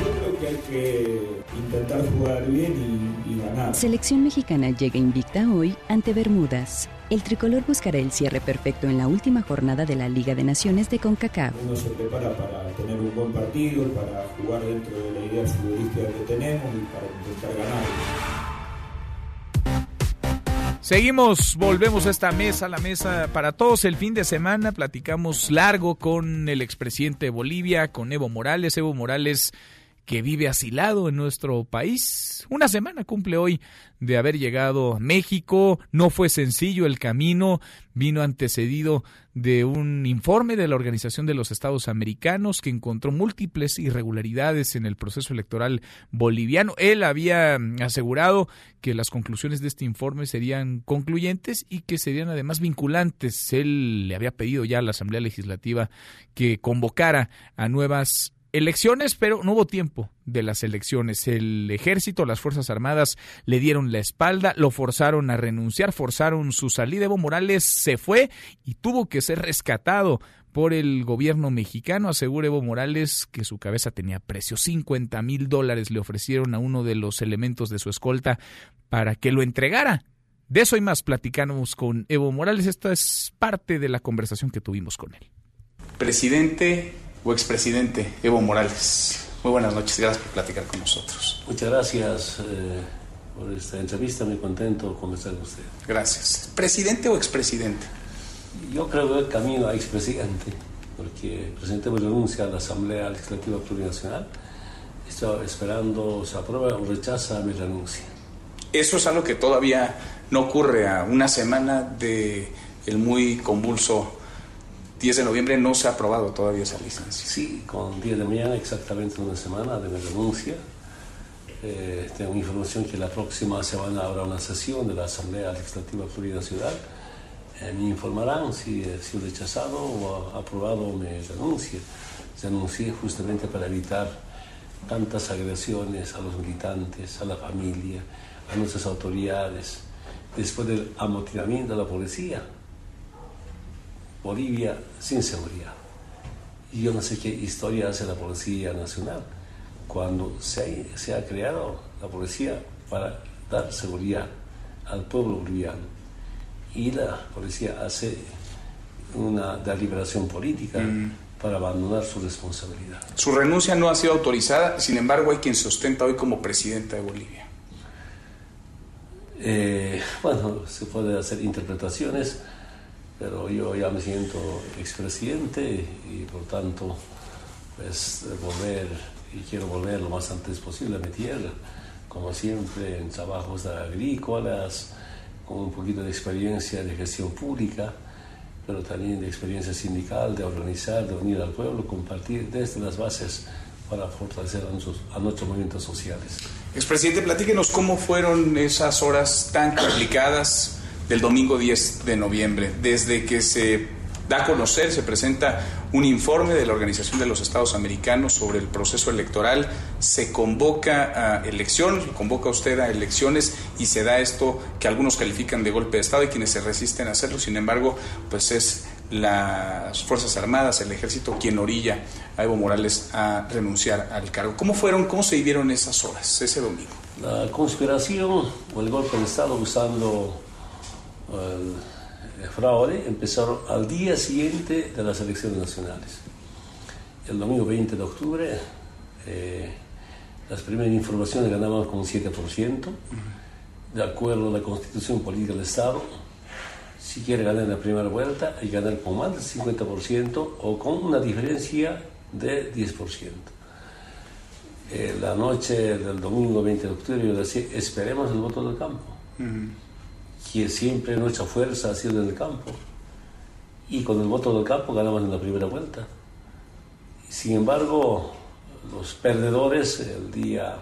Yo creo que hay que intentar jugar bien y, y ganar. Selección mexicana llega invicta hoy ante Bermudas. El tricolor buscará el cierre perfecto en la última jornada de la Liga de Naciones de CONCACAF. Uno se prepara para tener un buen partido, para jugar dentro de la idea futbolística que tenemos y para intentar ganar. Seguimos, volvemos a esta mesa, la mesa para todos. El fin de semana platicamos largo con el expresidente de Bolivia, con Evo Morales. Evo Morales que vive asilado en nuestro país. Una semana cumple hoy de haber llegado a México. No fue sencillo el camino, vino antecedido de un informe de la Organización de los Estados Americanos que encontró múltiples irregularidades en el proceso electoral boliviano. Él había asegurado que las conclusiones de este informe serían concluyentes y que serían además vinculantes. Él le había pedido ya a la Asamblea Legislativa que convocara a nuevas elecciones, pero no hubo tiempo de las elecciones. El ejército, las Fuerzas Armadas le dieron la espalda, lo forzaron a renunciar, forzaron su salida. Evo Morales se fue y tuvo que ser rescatado por el gobierno mexicano. Asegura Evo Morales que su cabeza tenía precio. 50 mil dólares le ofrecieron a uno de los elementos de su escolta para que lo entregara. De eso y más platicamos con Evo Morales. Esta es parte de la conversación que tuvimos con él. Presidente o expresidente Evo Morales. Muy buenas noches, gracias por platicar con nosotros. Muchas gracias eh, por esta entrevista, muy contento de conversar con usted. Gracias. ¿Presidente o expresidente? Yo creo que el camino a expresidente, porque el presidente renuncia a la Asamblea Legislativa Plurinacional. Estoy esperando se aprueba o rechaza mi renuncia. Eso es algo que todavía no ocurre a una semana de el muy convulso 10 de noviembre no se ha aprobado todavía esa licencia. Sí, con 10 de mañana, exactamente una semana de mi renuncia. Eh, tengo información que la próxima semana habrá una sesión de la Asamblea Legislativa Plurinacional. Eh, me informarán si he sido rechazado o aprobado mi renuncia. Renuncié justamente para evitar tantas agresiones a los militantes, a la familia, a nuestras autoridades, después del amotinamiento de la policía. Bolivia sin seguridad. Y yo no sé qué historia hace la Policía Nacional cuando se ha, se ha creado la policía para dar seguridad al pueblo boliviano. Y la policía hace una deliberación política para abandonar su responsabilidad. Su renuncia no ha sido autorizada, sin embargo hay quien se ostenta hoy como presidente de Bolivia. Eh, bueno, se puede hacer interpretaciones, pero yo ya me siento expresidente y por tanto, pues volver, y quiero volver lo más antes posible a mi tierra, como siempre en trabajos agrícolas, con un poquito de experiencia de gestión pública, pero también de experiencia sindical, de organizar, de unir al pueblo, compartir desde las bases para fortalecer a nuestros, a nuestros movimientos sociales. Expresidente, platíquenos cómo fueron esas horas tan complicadas del domingo 10 de noviembre, desde que se da a conocer, se presenta un informe de la Organización de los Estados Americanos sobre el proceso electoral, se convoca a elecciones, convoca usted a elecciones y se da esto que algunos califican de golpe de Estado y quienes se resisten a hacerlo, sin embargo, pues es las Fuerzas Armadas, el Ejército, quien orilla a Evo Morales a renunciar al cargo. ¿Cómo fueron, cómo se vivieron esas horas, ese domingo? La conspiración o el golpe de Estado usando el fraude empezaron al día siguiente de las elecciones nacionales. El domingo 20 de octubre, eh, las primeras informaciones ganaban con 7%, de acuerdo a la constitución política del Estado. Si quiere ganar la primera vuelta, hay que ganar con más del 50% o con una diferencia de 10%. Eh, la noche del domingo 20 de octubre yo decía, esperemos el voto del campo que siempre nuestra fuerza ha sido en el campo. Y con el voto del campo ganamos en la primera vuelta. Sin embargo, los perdedores el día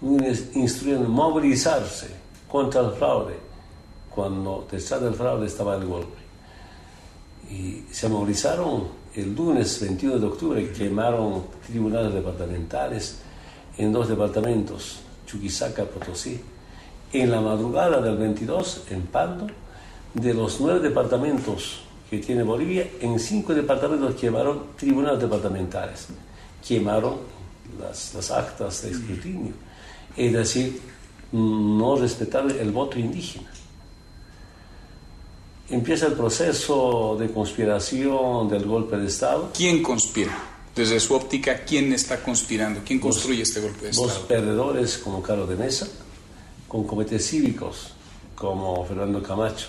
lunes instruyeron movilizarse contra el fraude, cuando detrás del fraude estaba el golpe. Y se movilizaron el lunes 21 de octubre, quemaron tribunales departamentales en dos departamentos, Chuquisaca, Potosí en la madrugada del 22 en Pando, de los nueve departamentos que tiene Bolivia, en cinco departamentos quemaron tribunales departamentales, quemaron las, actas de escrutinio, es decir, no respetar el voto indígena. Empieza el proceso de conspiración del golpe de Estado. ¿Quién conspira? Desde su óptica, ¿quién está conspirando? ¿Quién construye este golpe de Estado? Los perdedores como Carlos de Mesa, con comités cívicos como Fernando Camacho,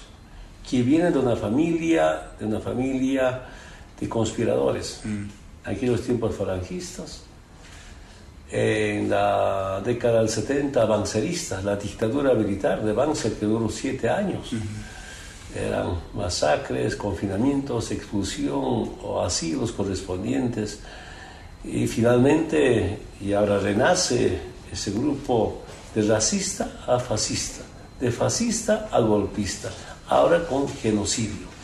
que viene de una familia, de una familia de conspiradores. Mm. Aquellos tiempos falangistas, en la década del 70, banceristas, la dictadura militar de Banzer que duró siete años. Eran masacres, confinamientos, expulsión o asilos correspondientes. Y finalmente, y ahora renace ese grupo de racista a fascista, de fascista a golpista, ahora con genocidio.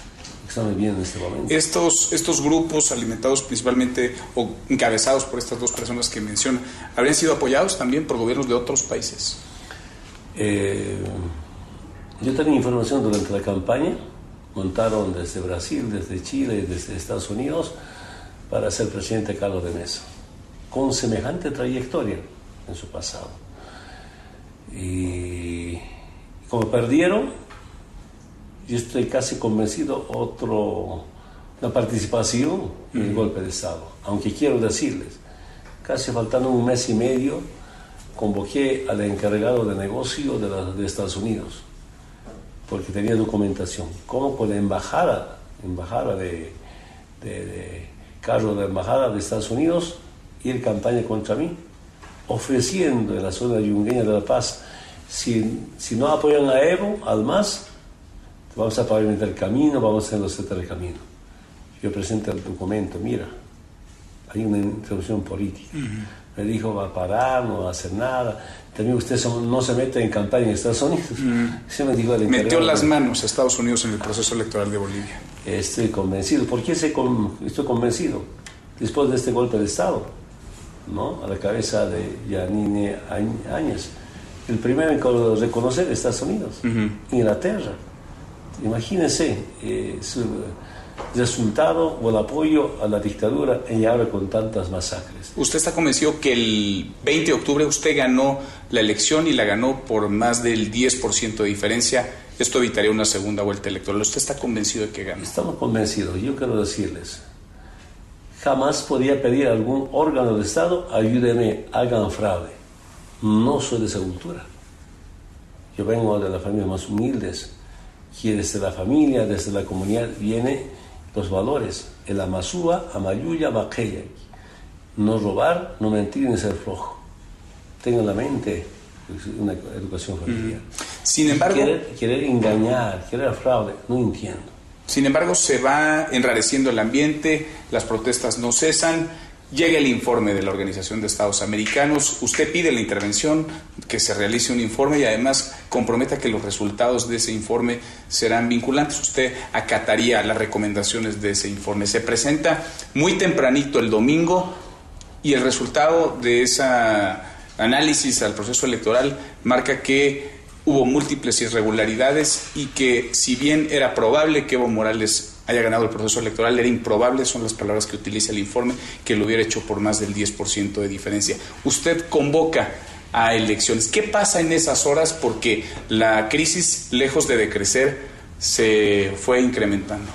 Bien en este momento. Estos, estos grupos alimentados principalmente o encabezados por estas dos personas que menciona, ¿habrían sido apoyados también por gobiernos de otros países? Eh, yo tenía información durante la campaña, montaron desde Brasil, desde Chile y desde Estados Unidos para ser presidente Carlos de Mesa, con semejante trayectoria en su pasado. Y como perdieron, yo estoy casi convencido otro, la participación en el golpe de Estado. Aunque quiero decirles, casi faltando un mes y medio, convoqué al encargado de negocio de, de Estados Unidos, porque tenía documentación. Como con la embajada, embajada de, de, de cargo de embajada de Estados Unidos, ir campaña contra mí ofreciendo en la zona yungueña de La Paz, si, si no apoyan a Evo, al MAS, vamos a pavimentar el camino, vamos a hacer los el camino. yo presenté el documento, mira, hay una interrupción política. Me dijo, va a parar, no va a hacer nada. También usted no se mete en campaña en Estados Unidos. Se me dijo Metió las manos a Estados Unidos en el proceso electoral de Bolivia. Estoy convencido. ¿Por qué estoy convencido? Después de este golpe de Estado, ¿no? A la cabeza de Yanine Áñez. El primero en reconocer Estados Unidos, Inglaterra. Imagínense eh, su resultado o el apoyo a la dictadura y ahora con tantas masacres. ¿Usted está convencido que el 20 de octubre usted ganó la elección y la ganó por más del 10% de diferencia? Esto evitaría una segunda vuelta electoral. ¿Usted está convencido de que ganó? Estamos convencidos. Yo quiero decirles, jamás podía pedir a algún órgano del Estado, ayúdeme, hagan fraude. No soy de esa cultura. Yo vengo de las familias más humildes que desde la familia, desde la comunidad, viene los valores, el amasúa, amayuya, maqueya. No robar, no mentir ni ser flojo. Tenga en la mente una educación familiar. Sin embargo... Querer, engañar, querer fraude, no entiendo. Sin embargo, se va enrareciendo el ambiente, las protestas no cesan Llega el informe de la Organización de Estados Americanos, usted pide la intervención, que se realice un informe y además comprometa que los resultados de ese informe serán vinculantes. Usted acataría las recomendaciones de ese informe. Se presenta muy tempranito el domingo y el resultado de ese análisis al proceso electoral marca que hubo múltiples irregularidades y que si bien era probable que Evo Morales haya ganado el proceso electoral. Era improbable, son las palabras que utiliza el informe, que lo hubiera hecho por más del 10% de diferencia. Usted convoca a elecciones. ¿Qué pasa en esas horas? Porque la crisis, lejos de decrecer, se fue incrementando.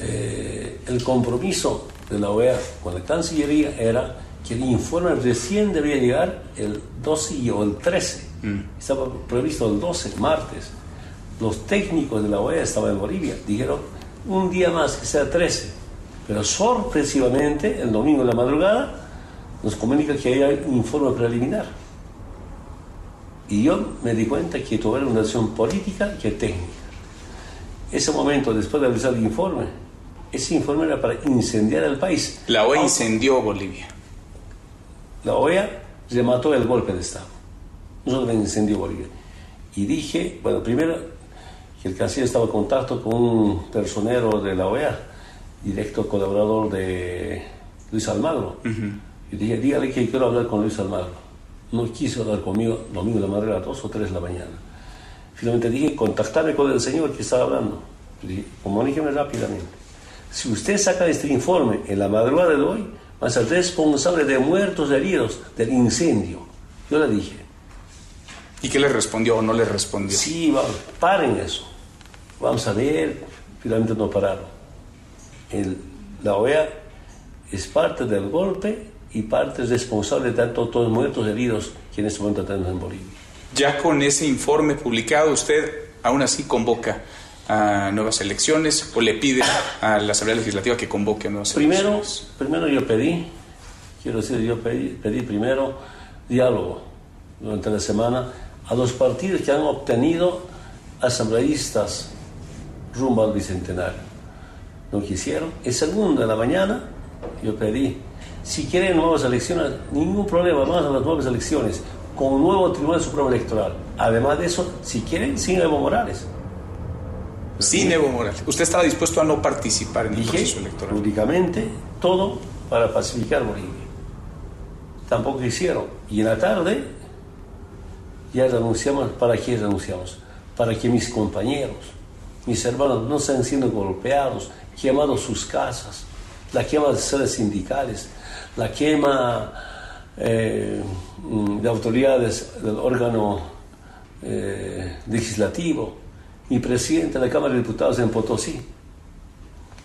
Eh, el compromiso de la OEA con la Cancillería era que el informe recién debía llegar el 12 o el 13. Mm. Estaba previsto el 12, martes. Los técnicos de la OEA estaban en Bolivia. Dijeron, un día más, que sea 13. Pero sorpresivamente, el domingo en la madrugada, nos comunica que hay un informe preliminar. Y yo me di cuenta que tuve una acción política que técnica. Ese momento, después de realizar el informe, ese informe era para incendiar el país. La OEA incendió Bolivia. La OEA remató el golpe de Estado. Nosotros incendió Bolivia. Y dije, bueno, primero que el canciller estaba en contacto con un personero de la OEA, directo colaborador de Luis Almagro. Y dije, dígale que quiero hablar con Luis Almagro. No quiso hablar conmigo domingo de la madrugada a las 2 o 3 de la mañana. Finalmente dije, contactarme con el señor que estaba hablando. Dije, comuníqueme rápidamente. Si usted saca este informe en la madrugada de hoy, va a ser responsable de muertos y heridos del incendio. Yo le dije. ¿Y qué le respondió o no le respondió? Sí, vamos, paren eso. Vamos a ver, finalmente no pararon. El, la OEA es parte del golpe y parte responsable de tanto todos muertos heridos que en este momento tenemos en Bolivia. Ya con ese informe publicado, usted aún así convoca a nuevas elecciones o le pide a la Asamblea Legislativa que convoque a nuevas primero, elecciones? Primero yo pedí, quiero decir, yo pedí, pedí primero diálogo durante la semana a los partidos que han obtenido asambleístas rumbo al bicentenario. No quisieron. El segundo de la mañana yo pedí, si quieren nuevas elecciones, ningún problema, más a las nuevas elecciones, con un nuevo Tribunal Supremo Electoral. Además de eso, si quieren, sin Evo Morales. Sin Evo Morales. ¿Usted estaba dispuesto a no participar en el proceso electoral? Públicamente, todo para pacificar Bolivia. Tampoco hicieron. Y en la tarde, ya renunciamos. ¿Para qué renunciamos? Para que mis compañeros, mis hermanos no están siendo golpeados, quemados sus casas, la quema de sedes sindicales, la quema eh, de autoridades del órgano eh, legislativo, mi presidente de la Cámara de Diputados en Potosí,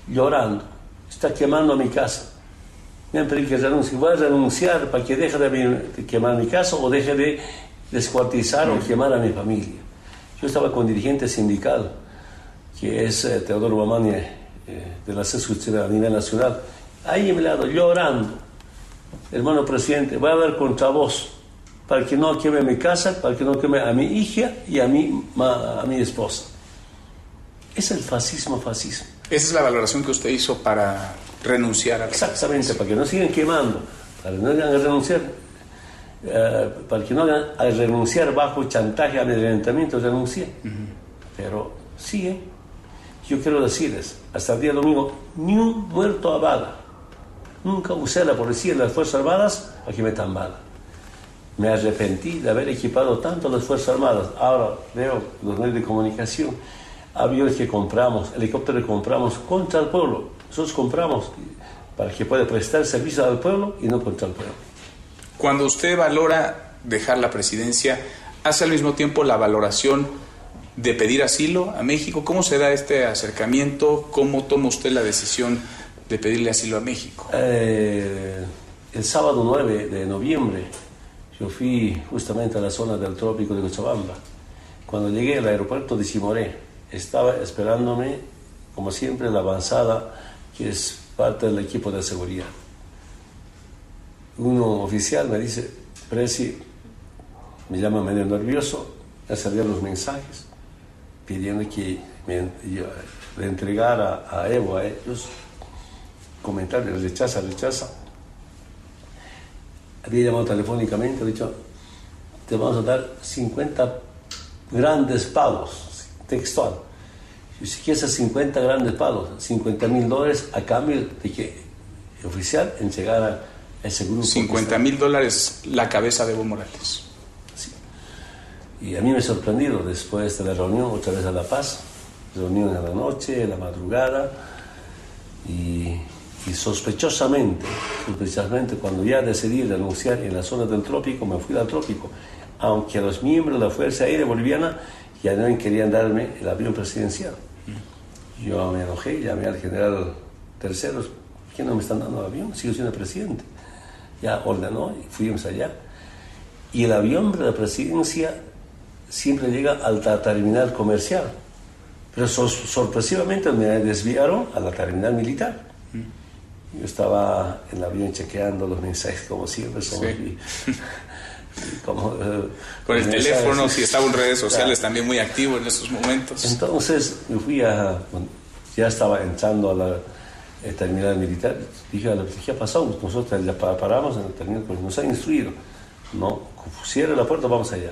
llorando, está quemando mi casa. Me han pedido que renuncie. Voy a renunciar para que deje de quemar mi casa o deje de descuartizar o quemar a mi familia. Yo estaba con dirigente sindical que es eh, Teodoro Mamani eh, de la CESUCHERA a nivel nacional, ahí me lado llorando, hermano presidente, voy a ver contra vos, para que no queme mi casa, para que no queme a mi hija y a mi, a mi esposa. Es el fascismo, fascismo. Esa es la valoración que usted hizo para renunciar a Exactamente, para que no sigan quemando, para que no hagan renunciar, eh, para que no hagan a renunciar bajo chantaje, amedrentamiento, renuncié. Pero sigue. Yo quiero decirles, hasta el día domingo, ni un muerto a bala. Nunca usé la policía y las Fuerzas Armadas a que metan bala. Me arrepentí de haber equipado tanto las Fuerzas Armadas. Ahora veo los medios de comunicación, aviones que compramos, helicópteros que compramos contra el pueblo. Nosotros compramos para que pueda prestar servicio al pueblo y no contra el pueblo. Cuando usted valora dejar la presidencia, hace al mismo tiempo la valoración de pedir asilo a México. ¿Cómo se da este acercamiento? ¿Cómo toma usted la decisión de pedirle asilo a México? Eh, el sábado 9 de noviembre yo fui justamente a la zona del trópico de Cochabamba. Cuando llegué al aeropuerto de Simoré, estaba esperándome, como siempre, la avanzada, que es parte del equipo de seguridad. Uno oficial me dice, Presi, me llama medio nervioso, me salían los mensajes pidiendo que me, yo, le entregara a Evo, a ellos, comentarios, rechaza, rechaza había llamado telefónicamente, ha dicho, te vamos a dar 50 grandes pagos, textual. Y si quieres 50 grandes pagos, 50 mil dólares a cambio de que el oficial entregara ese grupo. 50 mil dólares la cabeza de Evo Morales. Sí. Y a mí me ha sorprendido después de la reunión, otra vez a La Paz, reunión en la noche, en la madrugada, y y sospechosamente, sospechosamente cuando ya decidí renunciar en la zona del trópico, me fui al trópico, aunque los miembros de la Fuerza Aérea Boliviana ya no querían darme el avión presidencial. Yo me enojé, llamé al general Terceros, ¿por qué no me están dando el avión? Sigo siendo presidente. Ya ordenó y fuimos allá. Y el avión de la presidencia siempre llega al terminal comercial, pero sorpresivamente me desviaron a la terminal militar. Yo estaba en el avión chequeando los mensajes, como siempre. Somos y, como, eh, Con el teléfono, si estaba en redes sociales, también muy activo en esos momentos. Entonces, me fui a. Ya estaba entrando a la terminal militar. Dije a la ¿qué ha pasado? Nosotros ya paramos en el terminal, nos han instruido. No, cierre la puerta, vamos allá.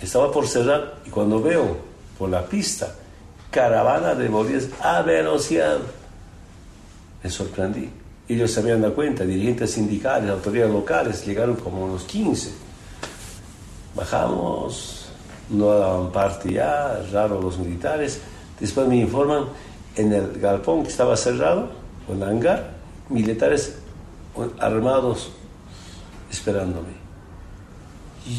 Estaba por cerrar y cuando veo por la pista caravana de bolívares a velocidad me sorprendí. Ellos se habían dado cuenta, dirigentes sindicales, autoridades locales, llegaron como unos 15. Bajamos, no daban parte ya, raro los militares. Después me informan, en el galpón que estaba cerrado, o en el hangar, militares armados esperándome.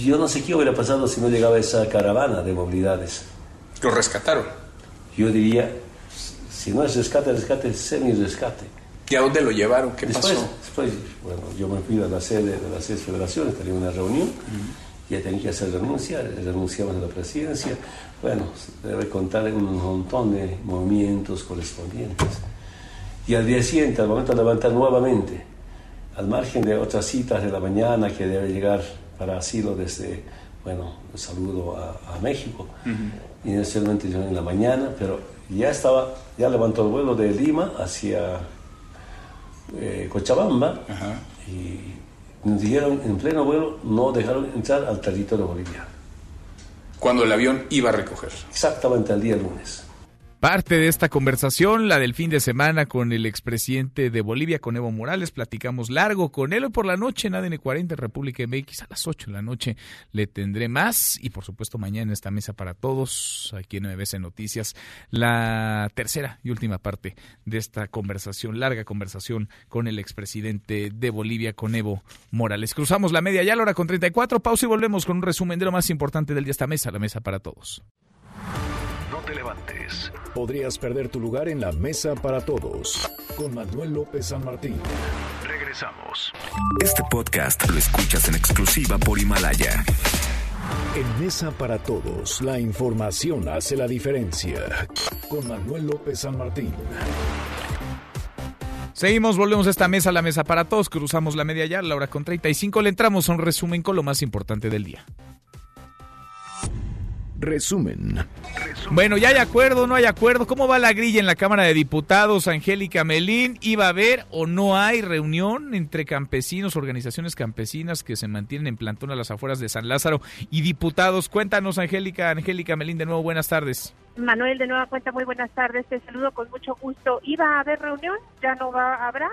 Yo no sé qué hubiera pasado si no llegaba esa caravana de movilidades. ¿Lo rescataron? Yo diría, si no es rescate, rescate, semi-rescate. ¿Y a dónde lo llevaron? ¿Qué después, pasó? Después, bueno, yo me fui a la sede de las seis federaciones, tenía una reunión, ya tenía que hacer renuncia, renunciamos a la presidencia. Bueno, debe contar un montón de movimientos correspondientes. Y al día siguiente, al momento de levantar nuevamente, al margen de otras citas de la mañana que debe llegar para asilo desde, bueno, saludo a, a México, inicialmente yo en la mañana, pero ya estaba, ya levantó el vuelo de Lima hacia eh, Cochabamba y nos dijeron en pleno vuelo no dejaron entrar al territorio boliviano. Cuando el avión iba a recoger. Exactamente el día lunes. Parte de esta conversación, la del fin de semana con el expresidente de Bolivia, con Evo Morales, platicamos largo con él. Hoy por la noche en ADN 40 República MX a las 8 de la noche le tendré más. Y por supuesto mañana en esta mesa para todos, aquí en MBC Noticias, la tercera y última parte de esta conversación, larga conversación con el expresidente de Bolivia, con Evo Morales. Cruzamos la media ya a la hora con 34, pausa y volvemos con un resumen de lo más importante del día. Esta mesa, la mesa para todos. No te levantes. Podrías perder tu lugar en la mesa para todos. Con Manuel López San Martín. Regresamos. Este podcast lo escuchas en exclusiva por Himalaya. En Mesa para Todos, la información hace la diferencia. Con Manuel López San Martín. Seguimos, volvemos a esta mesa, la mesa para todos. Cruzamos la media ya, la hora con 35. Le entramos a un resumen con lo más importante del día. Resumen. Bueno, ya hay acuerdo, no hay acuerdo. ¿Cómo va la grilla en la Cámara de Diputados? Angélica Melín, ¿iba a haber o no hay reunión entre campesinos, organizaciones campesinas que se mantienen en plantón a las afueras de San Lázaro y diputados? Cuéntanos, Angélica, Angélica Melín, de nuevo, buenas tardes. Manuel, de nueva cuenta, muy buenas tardes. Te saludo con mucho gusto. ¿Iba a haber reunión? ¿Ya no va a haber?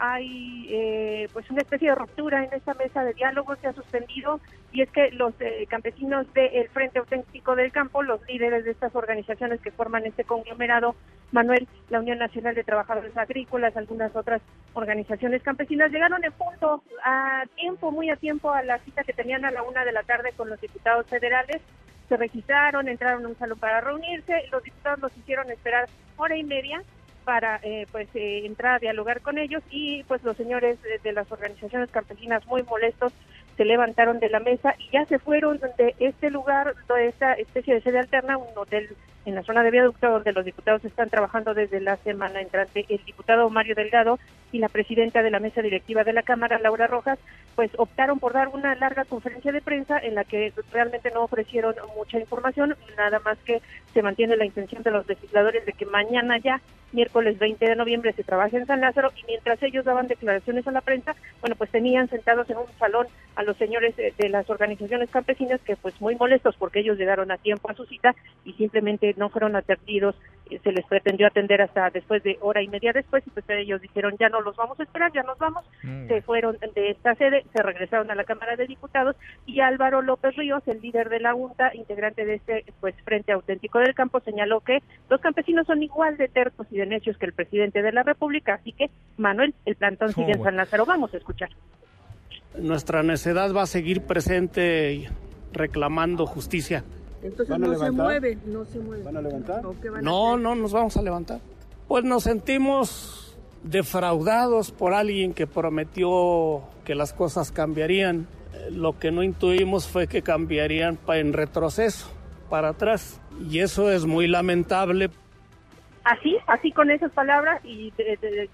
Hay eh, pues una especie de ruptura en esta mesa de diálogo, se ha suspendido y es que los eh, campesinos del Frente Auténtico del Campo, los líderes de estas organizaciones que forman este conglomerado, Manuel, la Unión Nacional de Trabajadores Agrícolas, algunas otras organizaciones campesinas, llegaron en punto a tiempo, muy a tiempo a la cita que tenían a la una de la tarde con los diputados federales. Se registraron, entraron a un salón para reunirse, los diputados los hicieron esperar hora y media para eh, pues eh, entrar a dialogar con ellos y pues los señores de, las organizaciones campesinas muy molestos se levantaron de la mesa y ya se fueron de este lugar, de esta especie de sede alterna, un hotel en la zona de viaducto donde los diputados están trabajando desde la semana entrante. El diputado Mario Delgado y la presidenta de la mesa directiva de la Cámara, Laura Rojas, pues optaron por dar una larga conferencia de prensa en la que realmente no ofrecieron mucha información, nada más que se mantiene la intención de los legisladores de que mañana ya, miércoles 20 de noviembre, se trabaje en San Lázaro y mientras ellos daban declaraciones a la prensa, bueno, pues tenían sentados en un salón a los señores de, de las organizaciones campesinas que pues muy molestos porque ellos llegaron a tiempo a su cita y simplemente no fueron atendidos, eh, se les pretendió atender hasta después de hora y media después y pues ellos dijeron ya no los vamos a esperar, ya nos vamos, mm. se fueron de esta sede, se regresaron a la Cámara de Diputados y Álvaro López Ríos, el líder de la Junta, integrante de este pues Frente Auténtico del Campo, señaló que los campesinos son igual de tercos y de necios que el presidente de la República, así que Manuel, el plantón sigue en San Lázaro, vamos a escuchar. Nuestra necedad va a seguir presente reclamando justicia entonces no se mueve, no se mueve. ¿Van a levantar? no, no nos vamos a levantar. Pues nos sentimos defraudados por alguien que prometió que las cosas cambiarían. Lo que no intuimos fue que cambiarían en retroceso, para atrás. Y eso es muy lamentable así, así con esas palabras y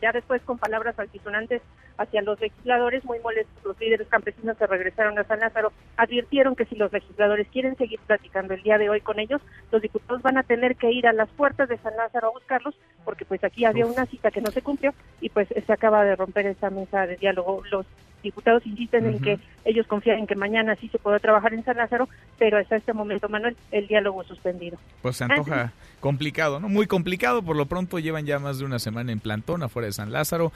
ya después con palabras altisonantes hacia los legisladores, muy molestos los líderes campesinos que regresaron a San Lázaro, advirtieron que si los legisladores quieren seguir platicando el día de hoy con ellos, los diputados van a tener que ir a las puertas de San Lázaro a buscarlos, porque pues aquí había una cita que no se cumplió y pues se acaba de romper esa mesa de diálogo. Los diputados insisten en que ellos confían en que mañana sí se pueda trabajar en San Lázaro, pero hasta este momento, Manuel, el diálogo suspendido. Pues se antoja complicado, ¿no? Muy complicado, por lo pronto llevan ya más de una semana en plantón afuera de San Lázaro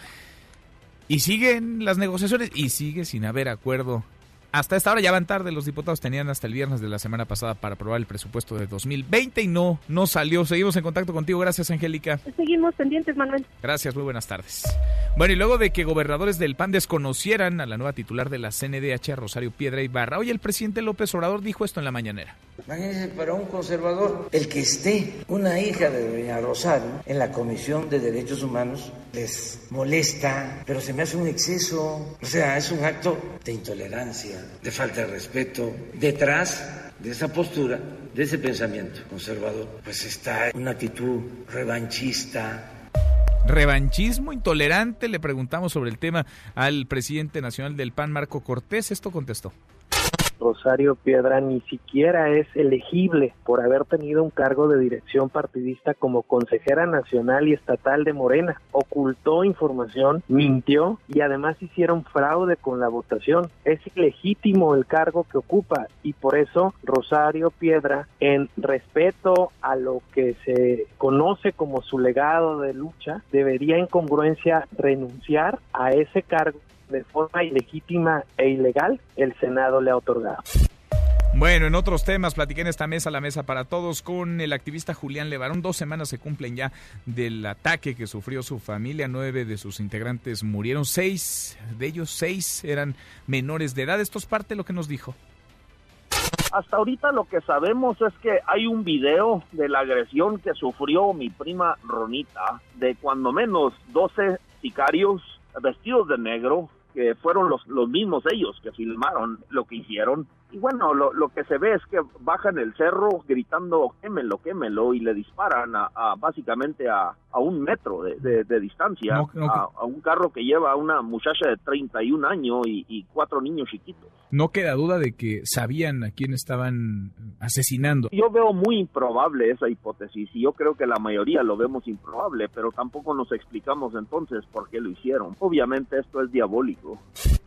y siguen las negociaciones y sigue sin haber acuerdo hasta esta hora ya van tarde, los diputados tenían hasta el viernes de la semana pasada para aprobar el presupuesto de 2020 y no, no salió. Seguimos en contacto contigo. Gracias, Angélica. Seguimos pendientes, Manuel. Gracias, muy buenas tardes. Bueno, y luego de que gobernadores del PAN desconocieran a la nueva titular de la CNDH, Rosario Piedra Ibarra, hoy el presidente López Obrador dijo esto en la mañanera. Imagínense, para un conservador, el que esté una hija de doña Rosario en la Comisión de Derechos Humanos les molesta, pero se me hace un exceso, o sea, es un acto de intolerancia de falta de respeto. Detrás de esa postura, de ese pensamiento conservador, pues está una actitud revanchista, revanchismo intolerante. Le preguntamos sobre el tema al presidente nacional del PAN, Marco Cortés. Esto contestó. Rosario Piedra ni siquiera es elegible por haber tenido un cargo de dirección partidista como consejera nacional y estatal de Morena. Ocultó información, mintió y además hicieron fraude con la votación. Es ilegítimo el cargo que ocupa y por eso Rosario Piedra, en respeto a lo que se conoce como su legado de lucha, debería en congruencia renunciar a ese cargo de forma ilegítima e ilegal el Senado le ha otorgado. Bueno, en otros temas, platiqué en esta mesa, la mesa para todos, con el activista Julián Levarón. Dos semanas se cumplen ya del ataque que sufrió su familia. Nueve de sus integrantes murieron. Seis de ellos, seis eran menores de edad. Esto es parte de lo que nos dijo. Hasta ahorita lo que sabemos es que hay un video de la agresión que sufrió mi prima Ronita, de cuando menos 12 sicarios vestidos de negro que fueron los, los mismos ellos que filmaron lo que hicieron y bueno, lo, lo que se ve es que bajan el cerro gritando quémelo, quémelo y le disparan a, básicamente a, a, un metro de, de, distancia A, un carro que lleva a una muchacha de 31 años y, y cuatro niños chiquitos. No queda duda de que sabían a quién estaban asesinando. Yo veo muy improbable esa hipótesis y yo creo que la mayoría lo vemos improbable, pero tampoco nos explicamos entonces por qué lo hicieron. Obviamente esto es diabólico.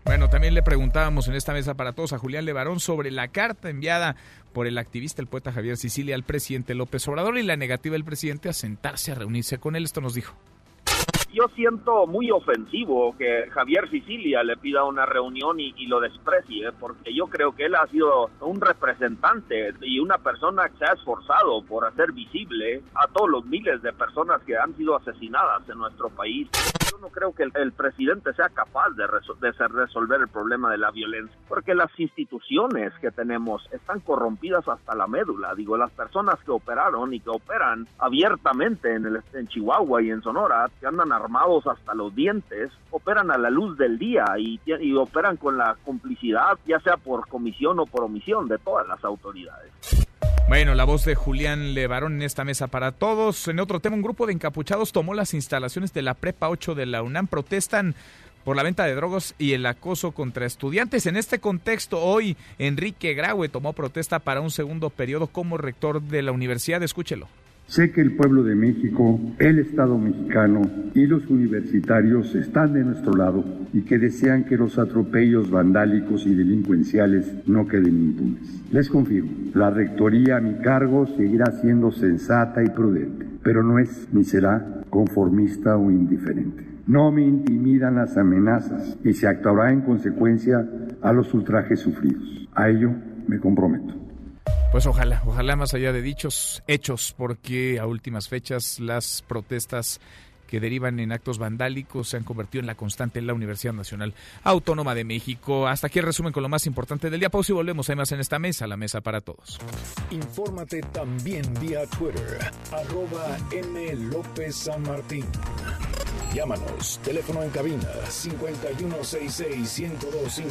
Bueno, también le preguntábamos en esta mesa para todos a Julián Levarón sobre la carta enviada por el activista, el poeta Javier Sicilia, al presidente López Obrador y la negativa del presidente a sentarse a reunirse con él. Esto nos dijo yo siento muy ofensivo que Javier Sicilia le pida una reunión y, lo desprecie, porque yo creo que él ha sido un representante y una persona que se ha esforzado por hacer visible a todos los miles de personas que han sido asesinadas en nuestro país. Yo no creo que el, presidente sea capaz de, de resolver el problema de la violencia, porque las instituciones que tenemos están corrompidas hasta la médula. Digo, las personas que operaron y que operan abiertamente en, el, en Chihuahua y en Sonora, que andan armados hasta los dientes, operan a la luz del día y, operan con la complicidad, ya sea por comisión o por omisión, de todas las autoridades. Bueno, la voz de Julián Levarón en esta mesa para todos. En otro tema, un grupo de encapuchados tomó las instalaciones de la Prepa 8 de la UNAM. Protestan por la venta de drogas y el acoso contra estudiantes. En este contexto, hoy Enrique Graue tomó protesta para un segundo periodo como rector de la universidad. Escúchelo. Sé que el pueblo de México, el Estado mexicano y los universitarios están de nuestro lado y que desean que los atropellos vandálicos y delincuenciales no queden impunes. Les confirmo, la rectoría a mi cargo seguirá siendo sensata y prudente, pero no es ni será conformista o indiferente. No me intimidan las amenazas y se actuará en consecuencia a los ultrajes sufridos. A ello me comprometo. Pues ojalá, ojalá más allá de dichos hechos, porque a últimas fechas las protestas que derivan en actos vandálicos se han convertido en la constante en la Universidad Nacional Autónoma de México. Hasta aquí el resumen con lo más importante del día. Pausa y volvemos. Hay más en esta mesa, la mesa para todos. Infórmate también vía Twitter, arroba M. López San Martín. Llámanos, teléfono en cabina 5166-1025.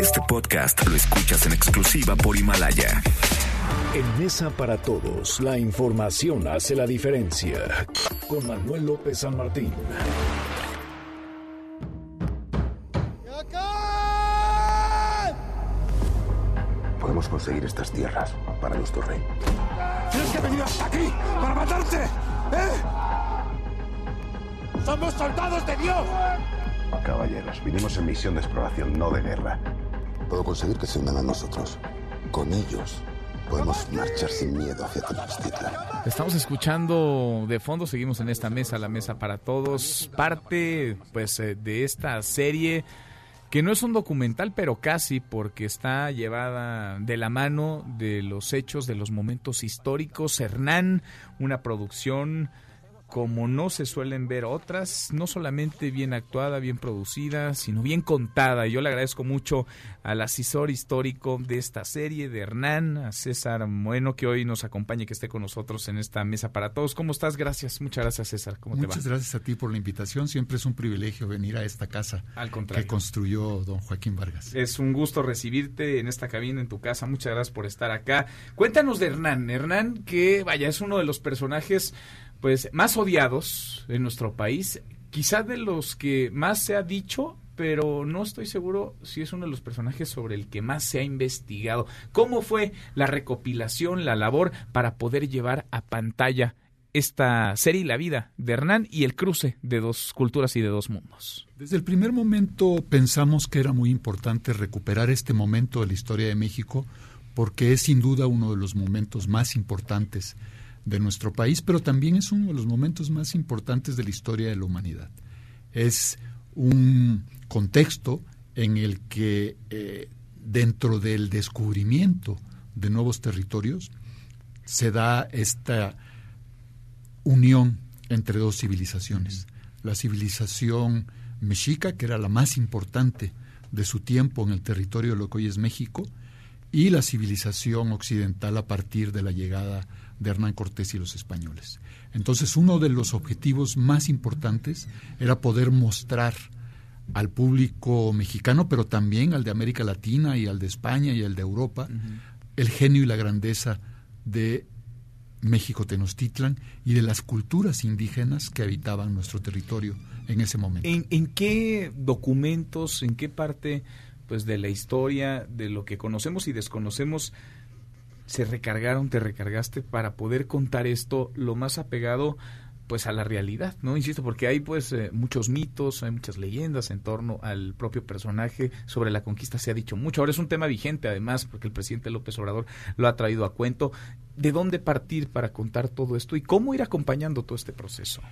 Este podcast lo escuchas en exclusiva por Himalaya. En Mesa para Todos, la información hace la diferencia. Con Manuel López San Martín. Podemos conseguir estas tierras para nuestro rey. Tienes que venir hasta aquí para matarte, ¿eh? ¡Somos soldados de Dios! Caballeros, vinimos en misión de exploración, no de guerra. Puedo conseguir que se unan a nosotros. Con ellos podemos marchar sin miedo hacia Tenochtitlan. Estamos escuchando de fondo, seguimos en esta mesa, la mesa para todos, parte pues eh, de esta serie que no es un documental, pero casi porque está llevada de la mano de los hechos, de los momentos históricos. Hernán, una producción como no se suelen ver otras, no solamente bien actuada, bien producida, sino bien contada. Yo le agradezco mucho al asesor histórico de esta serie, de Hernán, a César Bueno, que hoy nos acompañe, que esté con nosotros en esta mesa para todos. ¿Cómo estás? Gracias, muchas gracias César. ¿Cómo muchas te va? gracias a ti por la invitación. Siempre es un privilegio venir a esta casa al que construyó don Joaquín Vargas. Es un gusto recibirte en esta cabina, en tu casa. Muchas gracias por estar acá. Cuéntanos de Hernán. Hernán, que vaya, es uno de los personajes pues más odiados en nuestro país, quizá de los que más se ha dicho, pero no estoy seguro si es uno de los personajes sobre el que más se ha investigado. ¿Cómo fue la recopilación, la labor para poder llevar a pantalla esta serie la vida de Hernán y el cruce de dos culturas y de dos mundos? Desde el primer momento pensamos que era muy importante recuperar este momento de la historia de México porque es sin duda uno de los momentos más importantes de nuestro país, pero también es uno de los momentos más importantes de la historia de la humanidad. Es un contexto en el que eh, dentro del descubrimiento de nuevos territorios se da esta unión entre dos civilizaciones. La civilización mexica, que era la más importante de su tiempo en el territorio de lo que hoy es México, y la civilización occidental a partir de la llegada de Hernán Cortés y los españoles. Entonces, uno de los objetivos más importantes era poder mostrar al público mexicano, pero también al de América Latina y al de España y al de Europa, el genio y la grandeza de México Tenochtitlan y de las culturas indígenas que habitaban nuestro territorio en ese momento. ¿En, qué documentos, en qué parte pues de la historia, de lo que conocemos y desconocemos, se recargaron, te recargaste para poder contar esto lo más apegado pues a la realidad, ¿no? Insisto, porque hay pues eh, muchos mitos, hay muchas leyendas en torno al propio personaje, sobre la conquista se ha dicho mucho. Ahora es un tema vigente además, porque el presidente López Obrador lo ha traído a cuento. ¿De dónde partir para contar todo esto y cómo ir acompañando todo este proceso?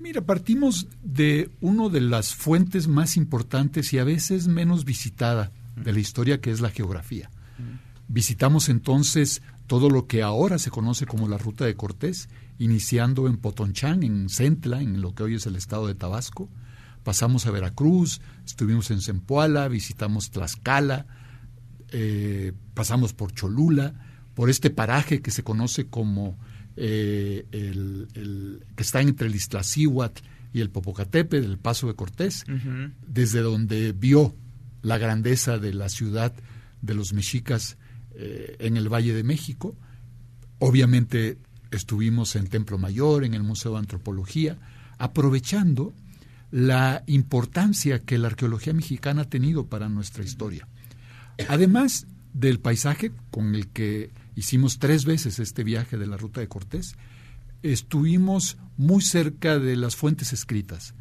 Mira, partimos de una de las fuentes más importantes y a veces menos visitada de la historia, que es la geografía. Visitamos entonces todo lo que ahora se conoce como la Ruta de Cortés, iniciando en Potonchán, en Centla, en lo que hoy es el estado de Tabasco. Pasamos a Veracruz, estuvimos en Zempoala, visitamos Tlaxcala, eh, pasamos por Cholula, por este paraje que se conoce como eh, el, que está entre el Iztaccíhuatl y el Popocatepe, del Paso de Cortés, desde donde vio la grandeza de la ciudad de los mexicas eh, en el Valle de México. Obviamente estuvimos en Templo Mayor, en el Museo de Antropología, aprovechando la importancia que la arqueología mexicana ha tenido para nuestra historia. Además del paisaje con el que hicimos tres veces este viaje de la ruta de Cortés, estuvimos muy cerca de las fuentes escritas.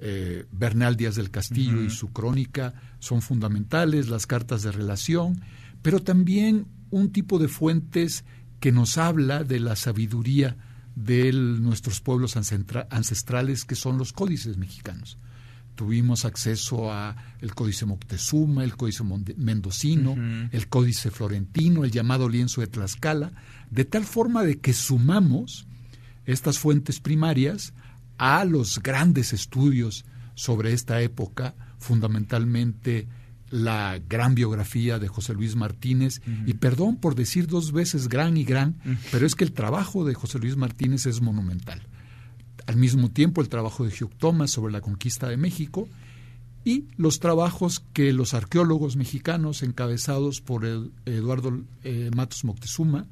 Eh, Bernal Díaz del Castillo y su crónica son fundamentales, las cartas de relación, pero también un tipo de fuentes que nos habla de la sabiduría de nuestros pueblos ancestrales, que son los códices mexicanos. Tuvimos acceso a el Códice Moctezuma, el Códice Mendocino, el Códice Florentino, el llamado lienzo de Tlaxcala, de tal forma de que sumamos estas fuentes primarias a los grandes estudios sobre esta época, fundamentalmente la gran biografía de José Luis Martínez, y perdón por decir dos veces gran y gran, pero es que el trabajo de José Luis Martínez es monumental. Al mismo tiempo el trabajo de Hugh Thomas sobre la conquista de México y los trabajos que los arqueólogos mexicanos encabezados por Eduardo eh, Matos Moctezuma,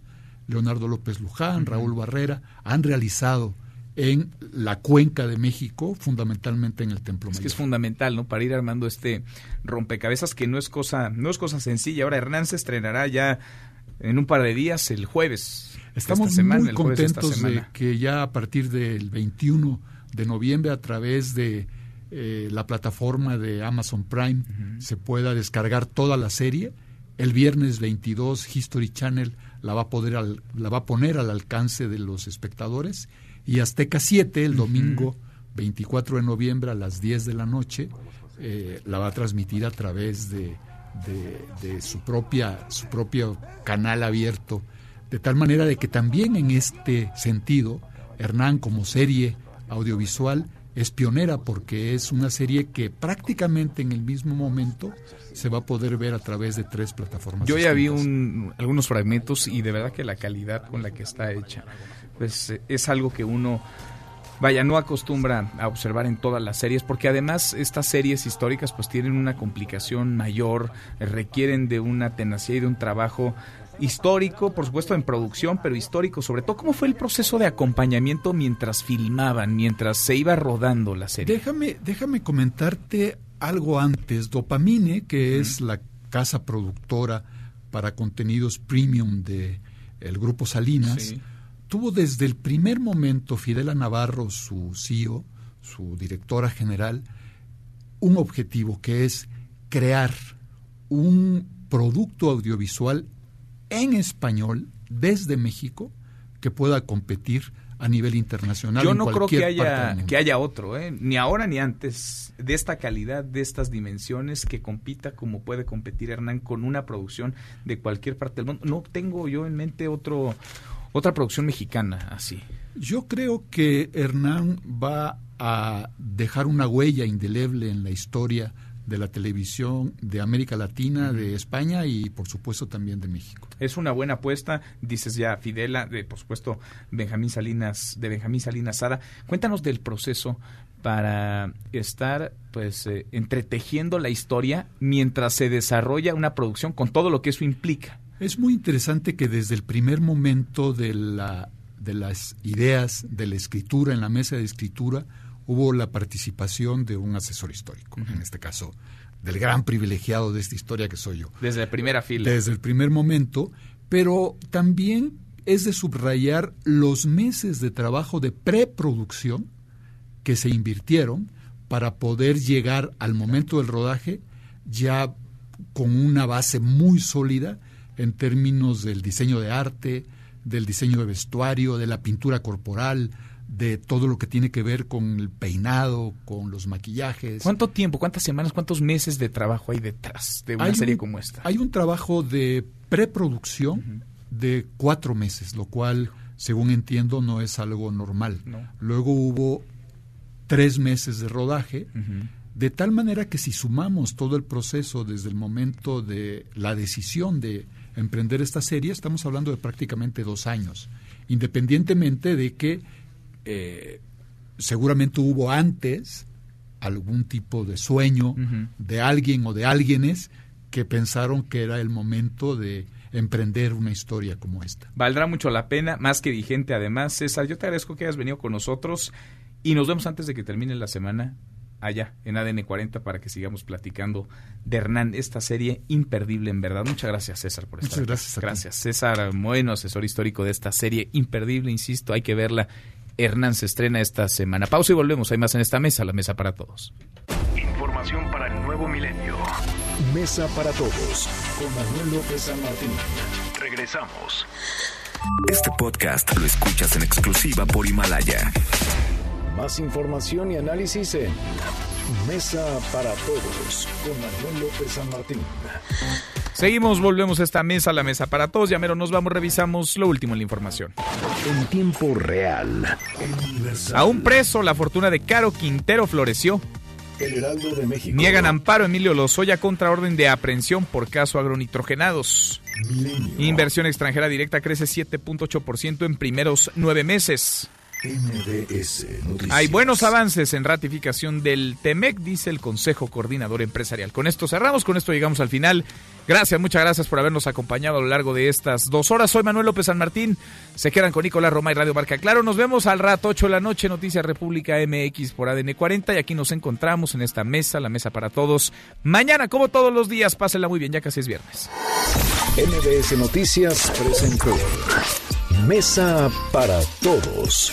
Leonardo López Luján, Raúl Barrera han realizado en la cuenca de México, fundamentalmente en el Templo Mayor. Es que es fundamental, ¿no? Para ir armando este rompecabezas que no es cosa, no es cosa sencilla. Ahora Hernán se estrenará ya en un par de días, el jueves. Estamos muy contentos de, que ya a partir del 21 de noviembre, a través de eh, la plataforma de Amazon Prime, se pueda descargar toda la serie. El viernes 22 History Channel la va a poder la va a poner al alcance de los espectadores y Azteca 7 el domingo 24 de noviembre a las 10 de la noche eh, la va a transmitir a través de, de, su propia su propio canal abierto de tal manera de que también en este sentido Hernán como serie audiovisual es pionera porque es una serie que prácticamente en el mismo momento se va a poder ver a través de tres plataformas. Yo ya vi un, algunos fragmentos y de verdad que la calidad con la que está hecha pues eh, es algo que uno vaya, no acostumbra a observar en todas las series, porque además estas series históricas pues tienen una complicación mayor, requieren de una tenacidad y de un trabajo histórico, por supuesto en producción, pero histórico sobre todo. ¿Cómo fue el proceso de acompañamiento mientras filmaban, mientras se iba rodando la serie? Déjame, déjame comentarte algo antes. Dopamine, que es la casa productora para contenidos premium de el grupo Salinas, tuvo desde el primer momento Fidela Navarro, su CEO, su directora general, un objetivo que es crear un producto audiovisual en español desde México que pueda competir a nivel internacional. Yo no creo que haya, que haya otro, ¿eh? ni ahora ni antes, de esta calidad, de estas dimensiones, que compita como puede competir Hernán con una producción de cualquier parte del mundo. No tengo yo en mente otro, otra producción mexicana así. Yo creo que Hernán va a dejar una huella indeleble en la historia de la televisión de América Latina, de España y por supuesto también de México. Es una buena apuesta, dices ya Fidela, de por supuesto Benjamín Salinas, de Benjamín Salinas Sada. Cuéntanos del proceso para estar pues eh, entretejiendo la historia mientras se desarrolla una producción con todo lo que eso implica. Es muy interesante que desde el primer momento de la de las ideas de la escritura en la mesa de escritura hubo la participación de un asesor histórico, en este caso del gran privilegiado de esta historia que soy yo. Desde la primera fila. Desde el primer momento, pero también es de subrayar los meses de trabajo de preproducción que se invirtieron para poder llegar al momento del rodaje ya con una base muy sólida en términos del diseño de arte, del diseño de vestuario, de la pintura corporal, de todo lo que tiene que ver con el peinado, con los maquillajes. ¿Cuánto tiempo, cuántas semanas, cuántos meses de trabajo hay detrás de una serie como esta? Hay un trabajo de preproducción de cuatro meses, lo cual, según entiendo, no es algo normal. Luego hubo tres meses de rodaje, de tal manera que si sumamos todo el proceso desde el momento de la decisión de emprender esta serie, estamos hablando de prácticamente dos años, independientemente de que eh, seguramente hubo antes algún tipo de sueño de alguien o de alguienes que pensaron que era el momento de emprender una historia como esta. Valdrá mucho la pena, más que vigente además. César, yo te agradezco que hayas venido con nosotros y nos vemos antes de que termine la semana allá en ADN 40 para que sigamos platicando de Hernán, esta serie imperdible en verdad. Muchas gracias César por estar Muchas gracias. Gracias César Moeno, asesor histórico de esta serie imperdible, insisto, hay que verla. Hernán se estrena esta semana. Pausa y volvemos. Hay más en esta mesa, la mesa para todos. Información para el nuevo milenio. Mesa para todos con Manuel López San Martín. Regresamos. Este podcast lo escuchas en exclusiva por Himalaya. Más información y análisis en Mesa para Todos con Manuel López San Martín. Seguimos, volvemos a esta mesa, la mesa para todos. Ya mero nos vamos, revisamos lo último en la información. En tiempo real. A un preso, la fortuna de Caro Quintero floreció. El Heraldo de México. Niegan amparo Emilio Lozoya contra orden de aprehensión por caso agronitrogenados. Milenio. Inversión extranjera directa crece 7.8% en primeros nueve meses. MBS Noticias. Hay buenos avances en ratificación del TEMEC, dice el Consejo Coordinador Empresarial. Con esto cerramos, con esto llegamos al final. Gracias, muchas gracias por habernos acompañado a lo largo de estas dos horas. Soy Manuel López San Martín. Se quedan con Nicolás Roma y Radio Barca Claro. Nos vemos al rato, 8 de la noche, Noticias República MX por ADN 40. Y aquí nos encontramos en esta mesa, la mesa para todos. Mañana, como todos los días, pásenla muy bien, ya casi es viernes. MBS Noticias presentó Mesa para Todos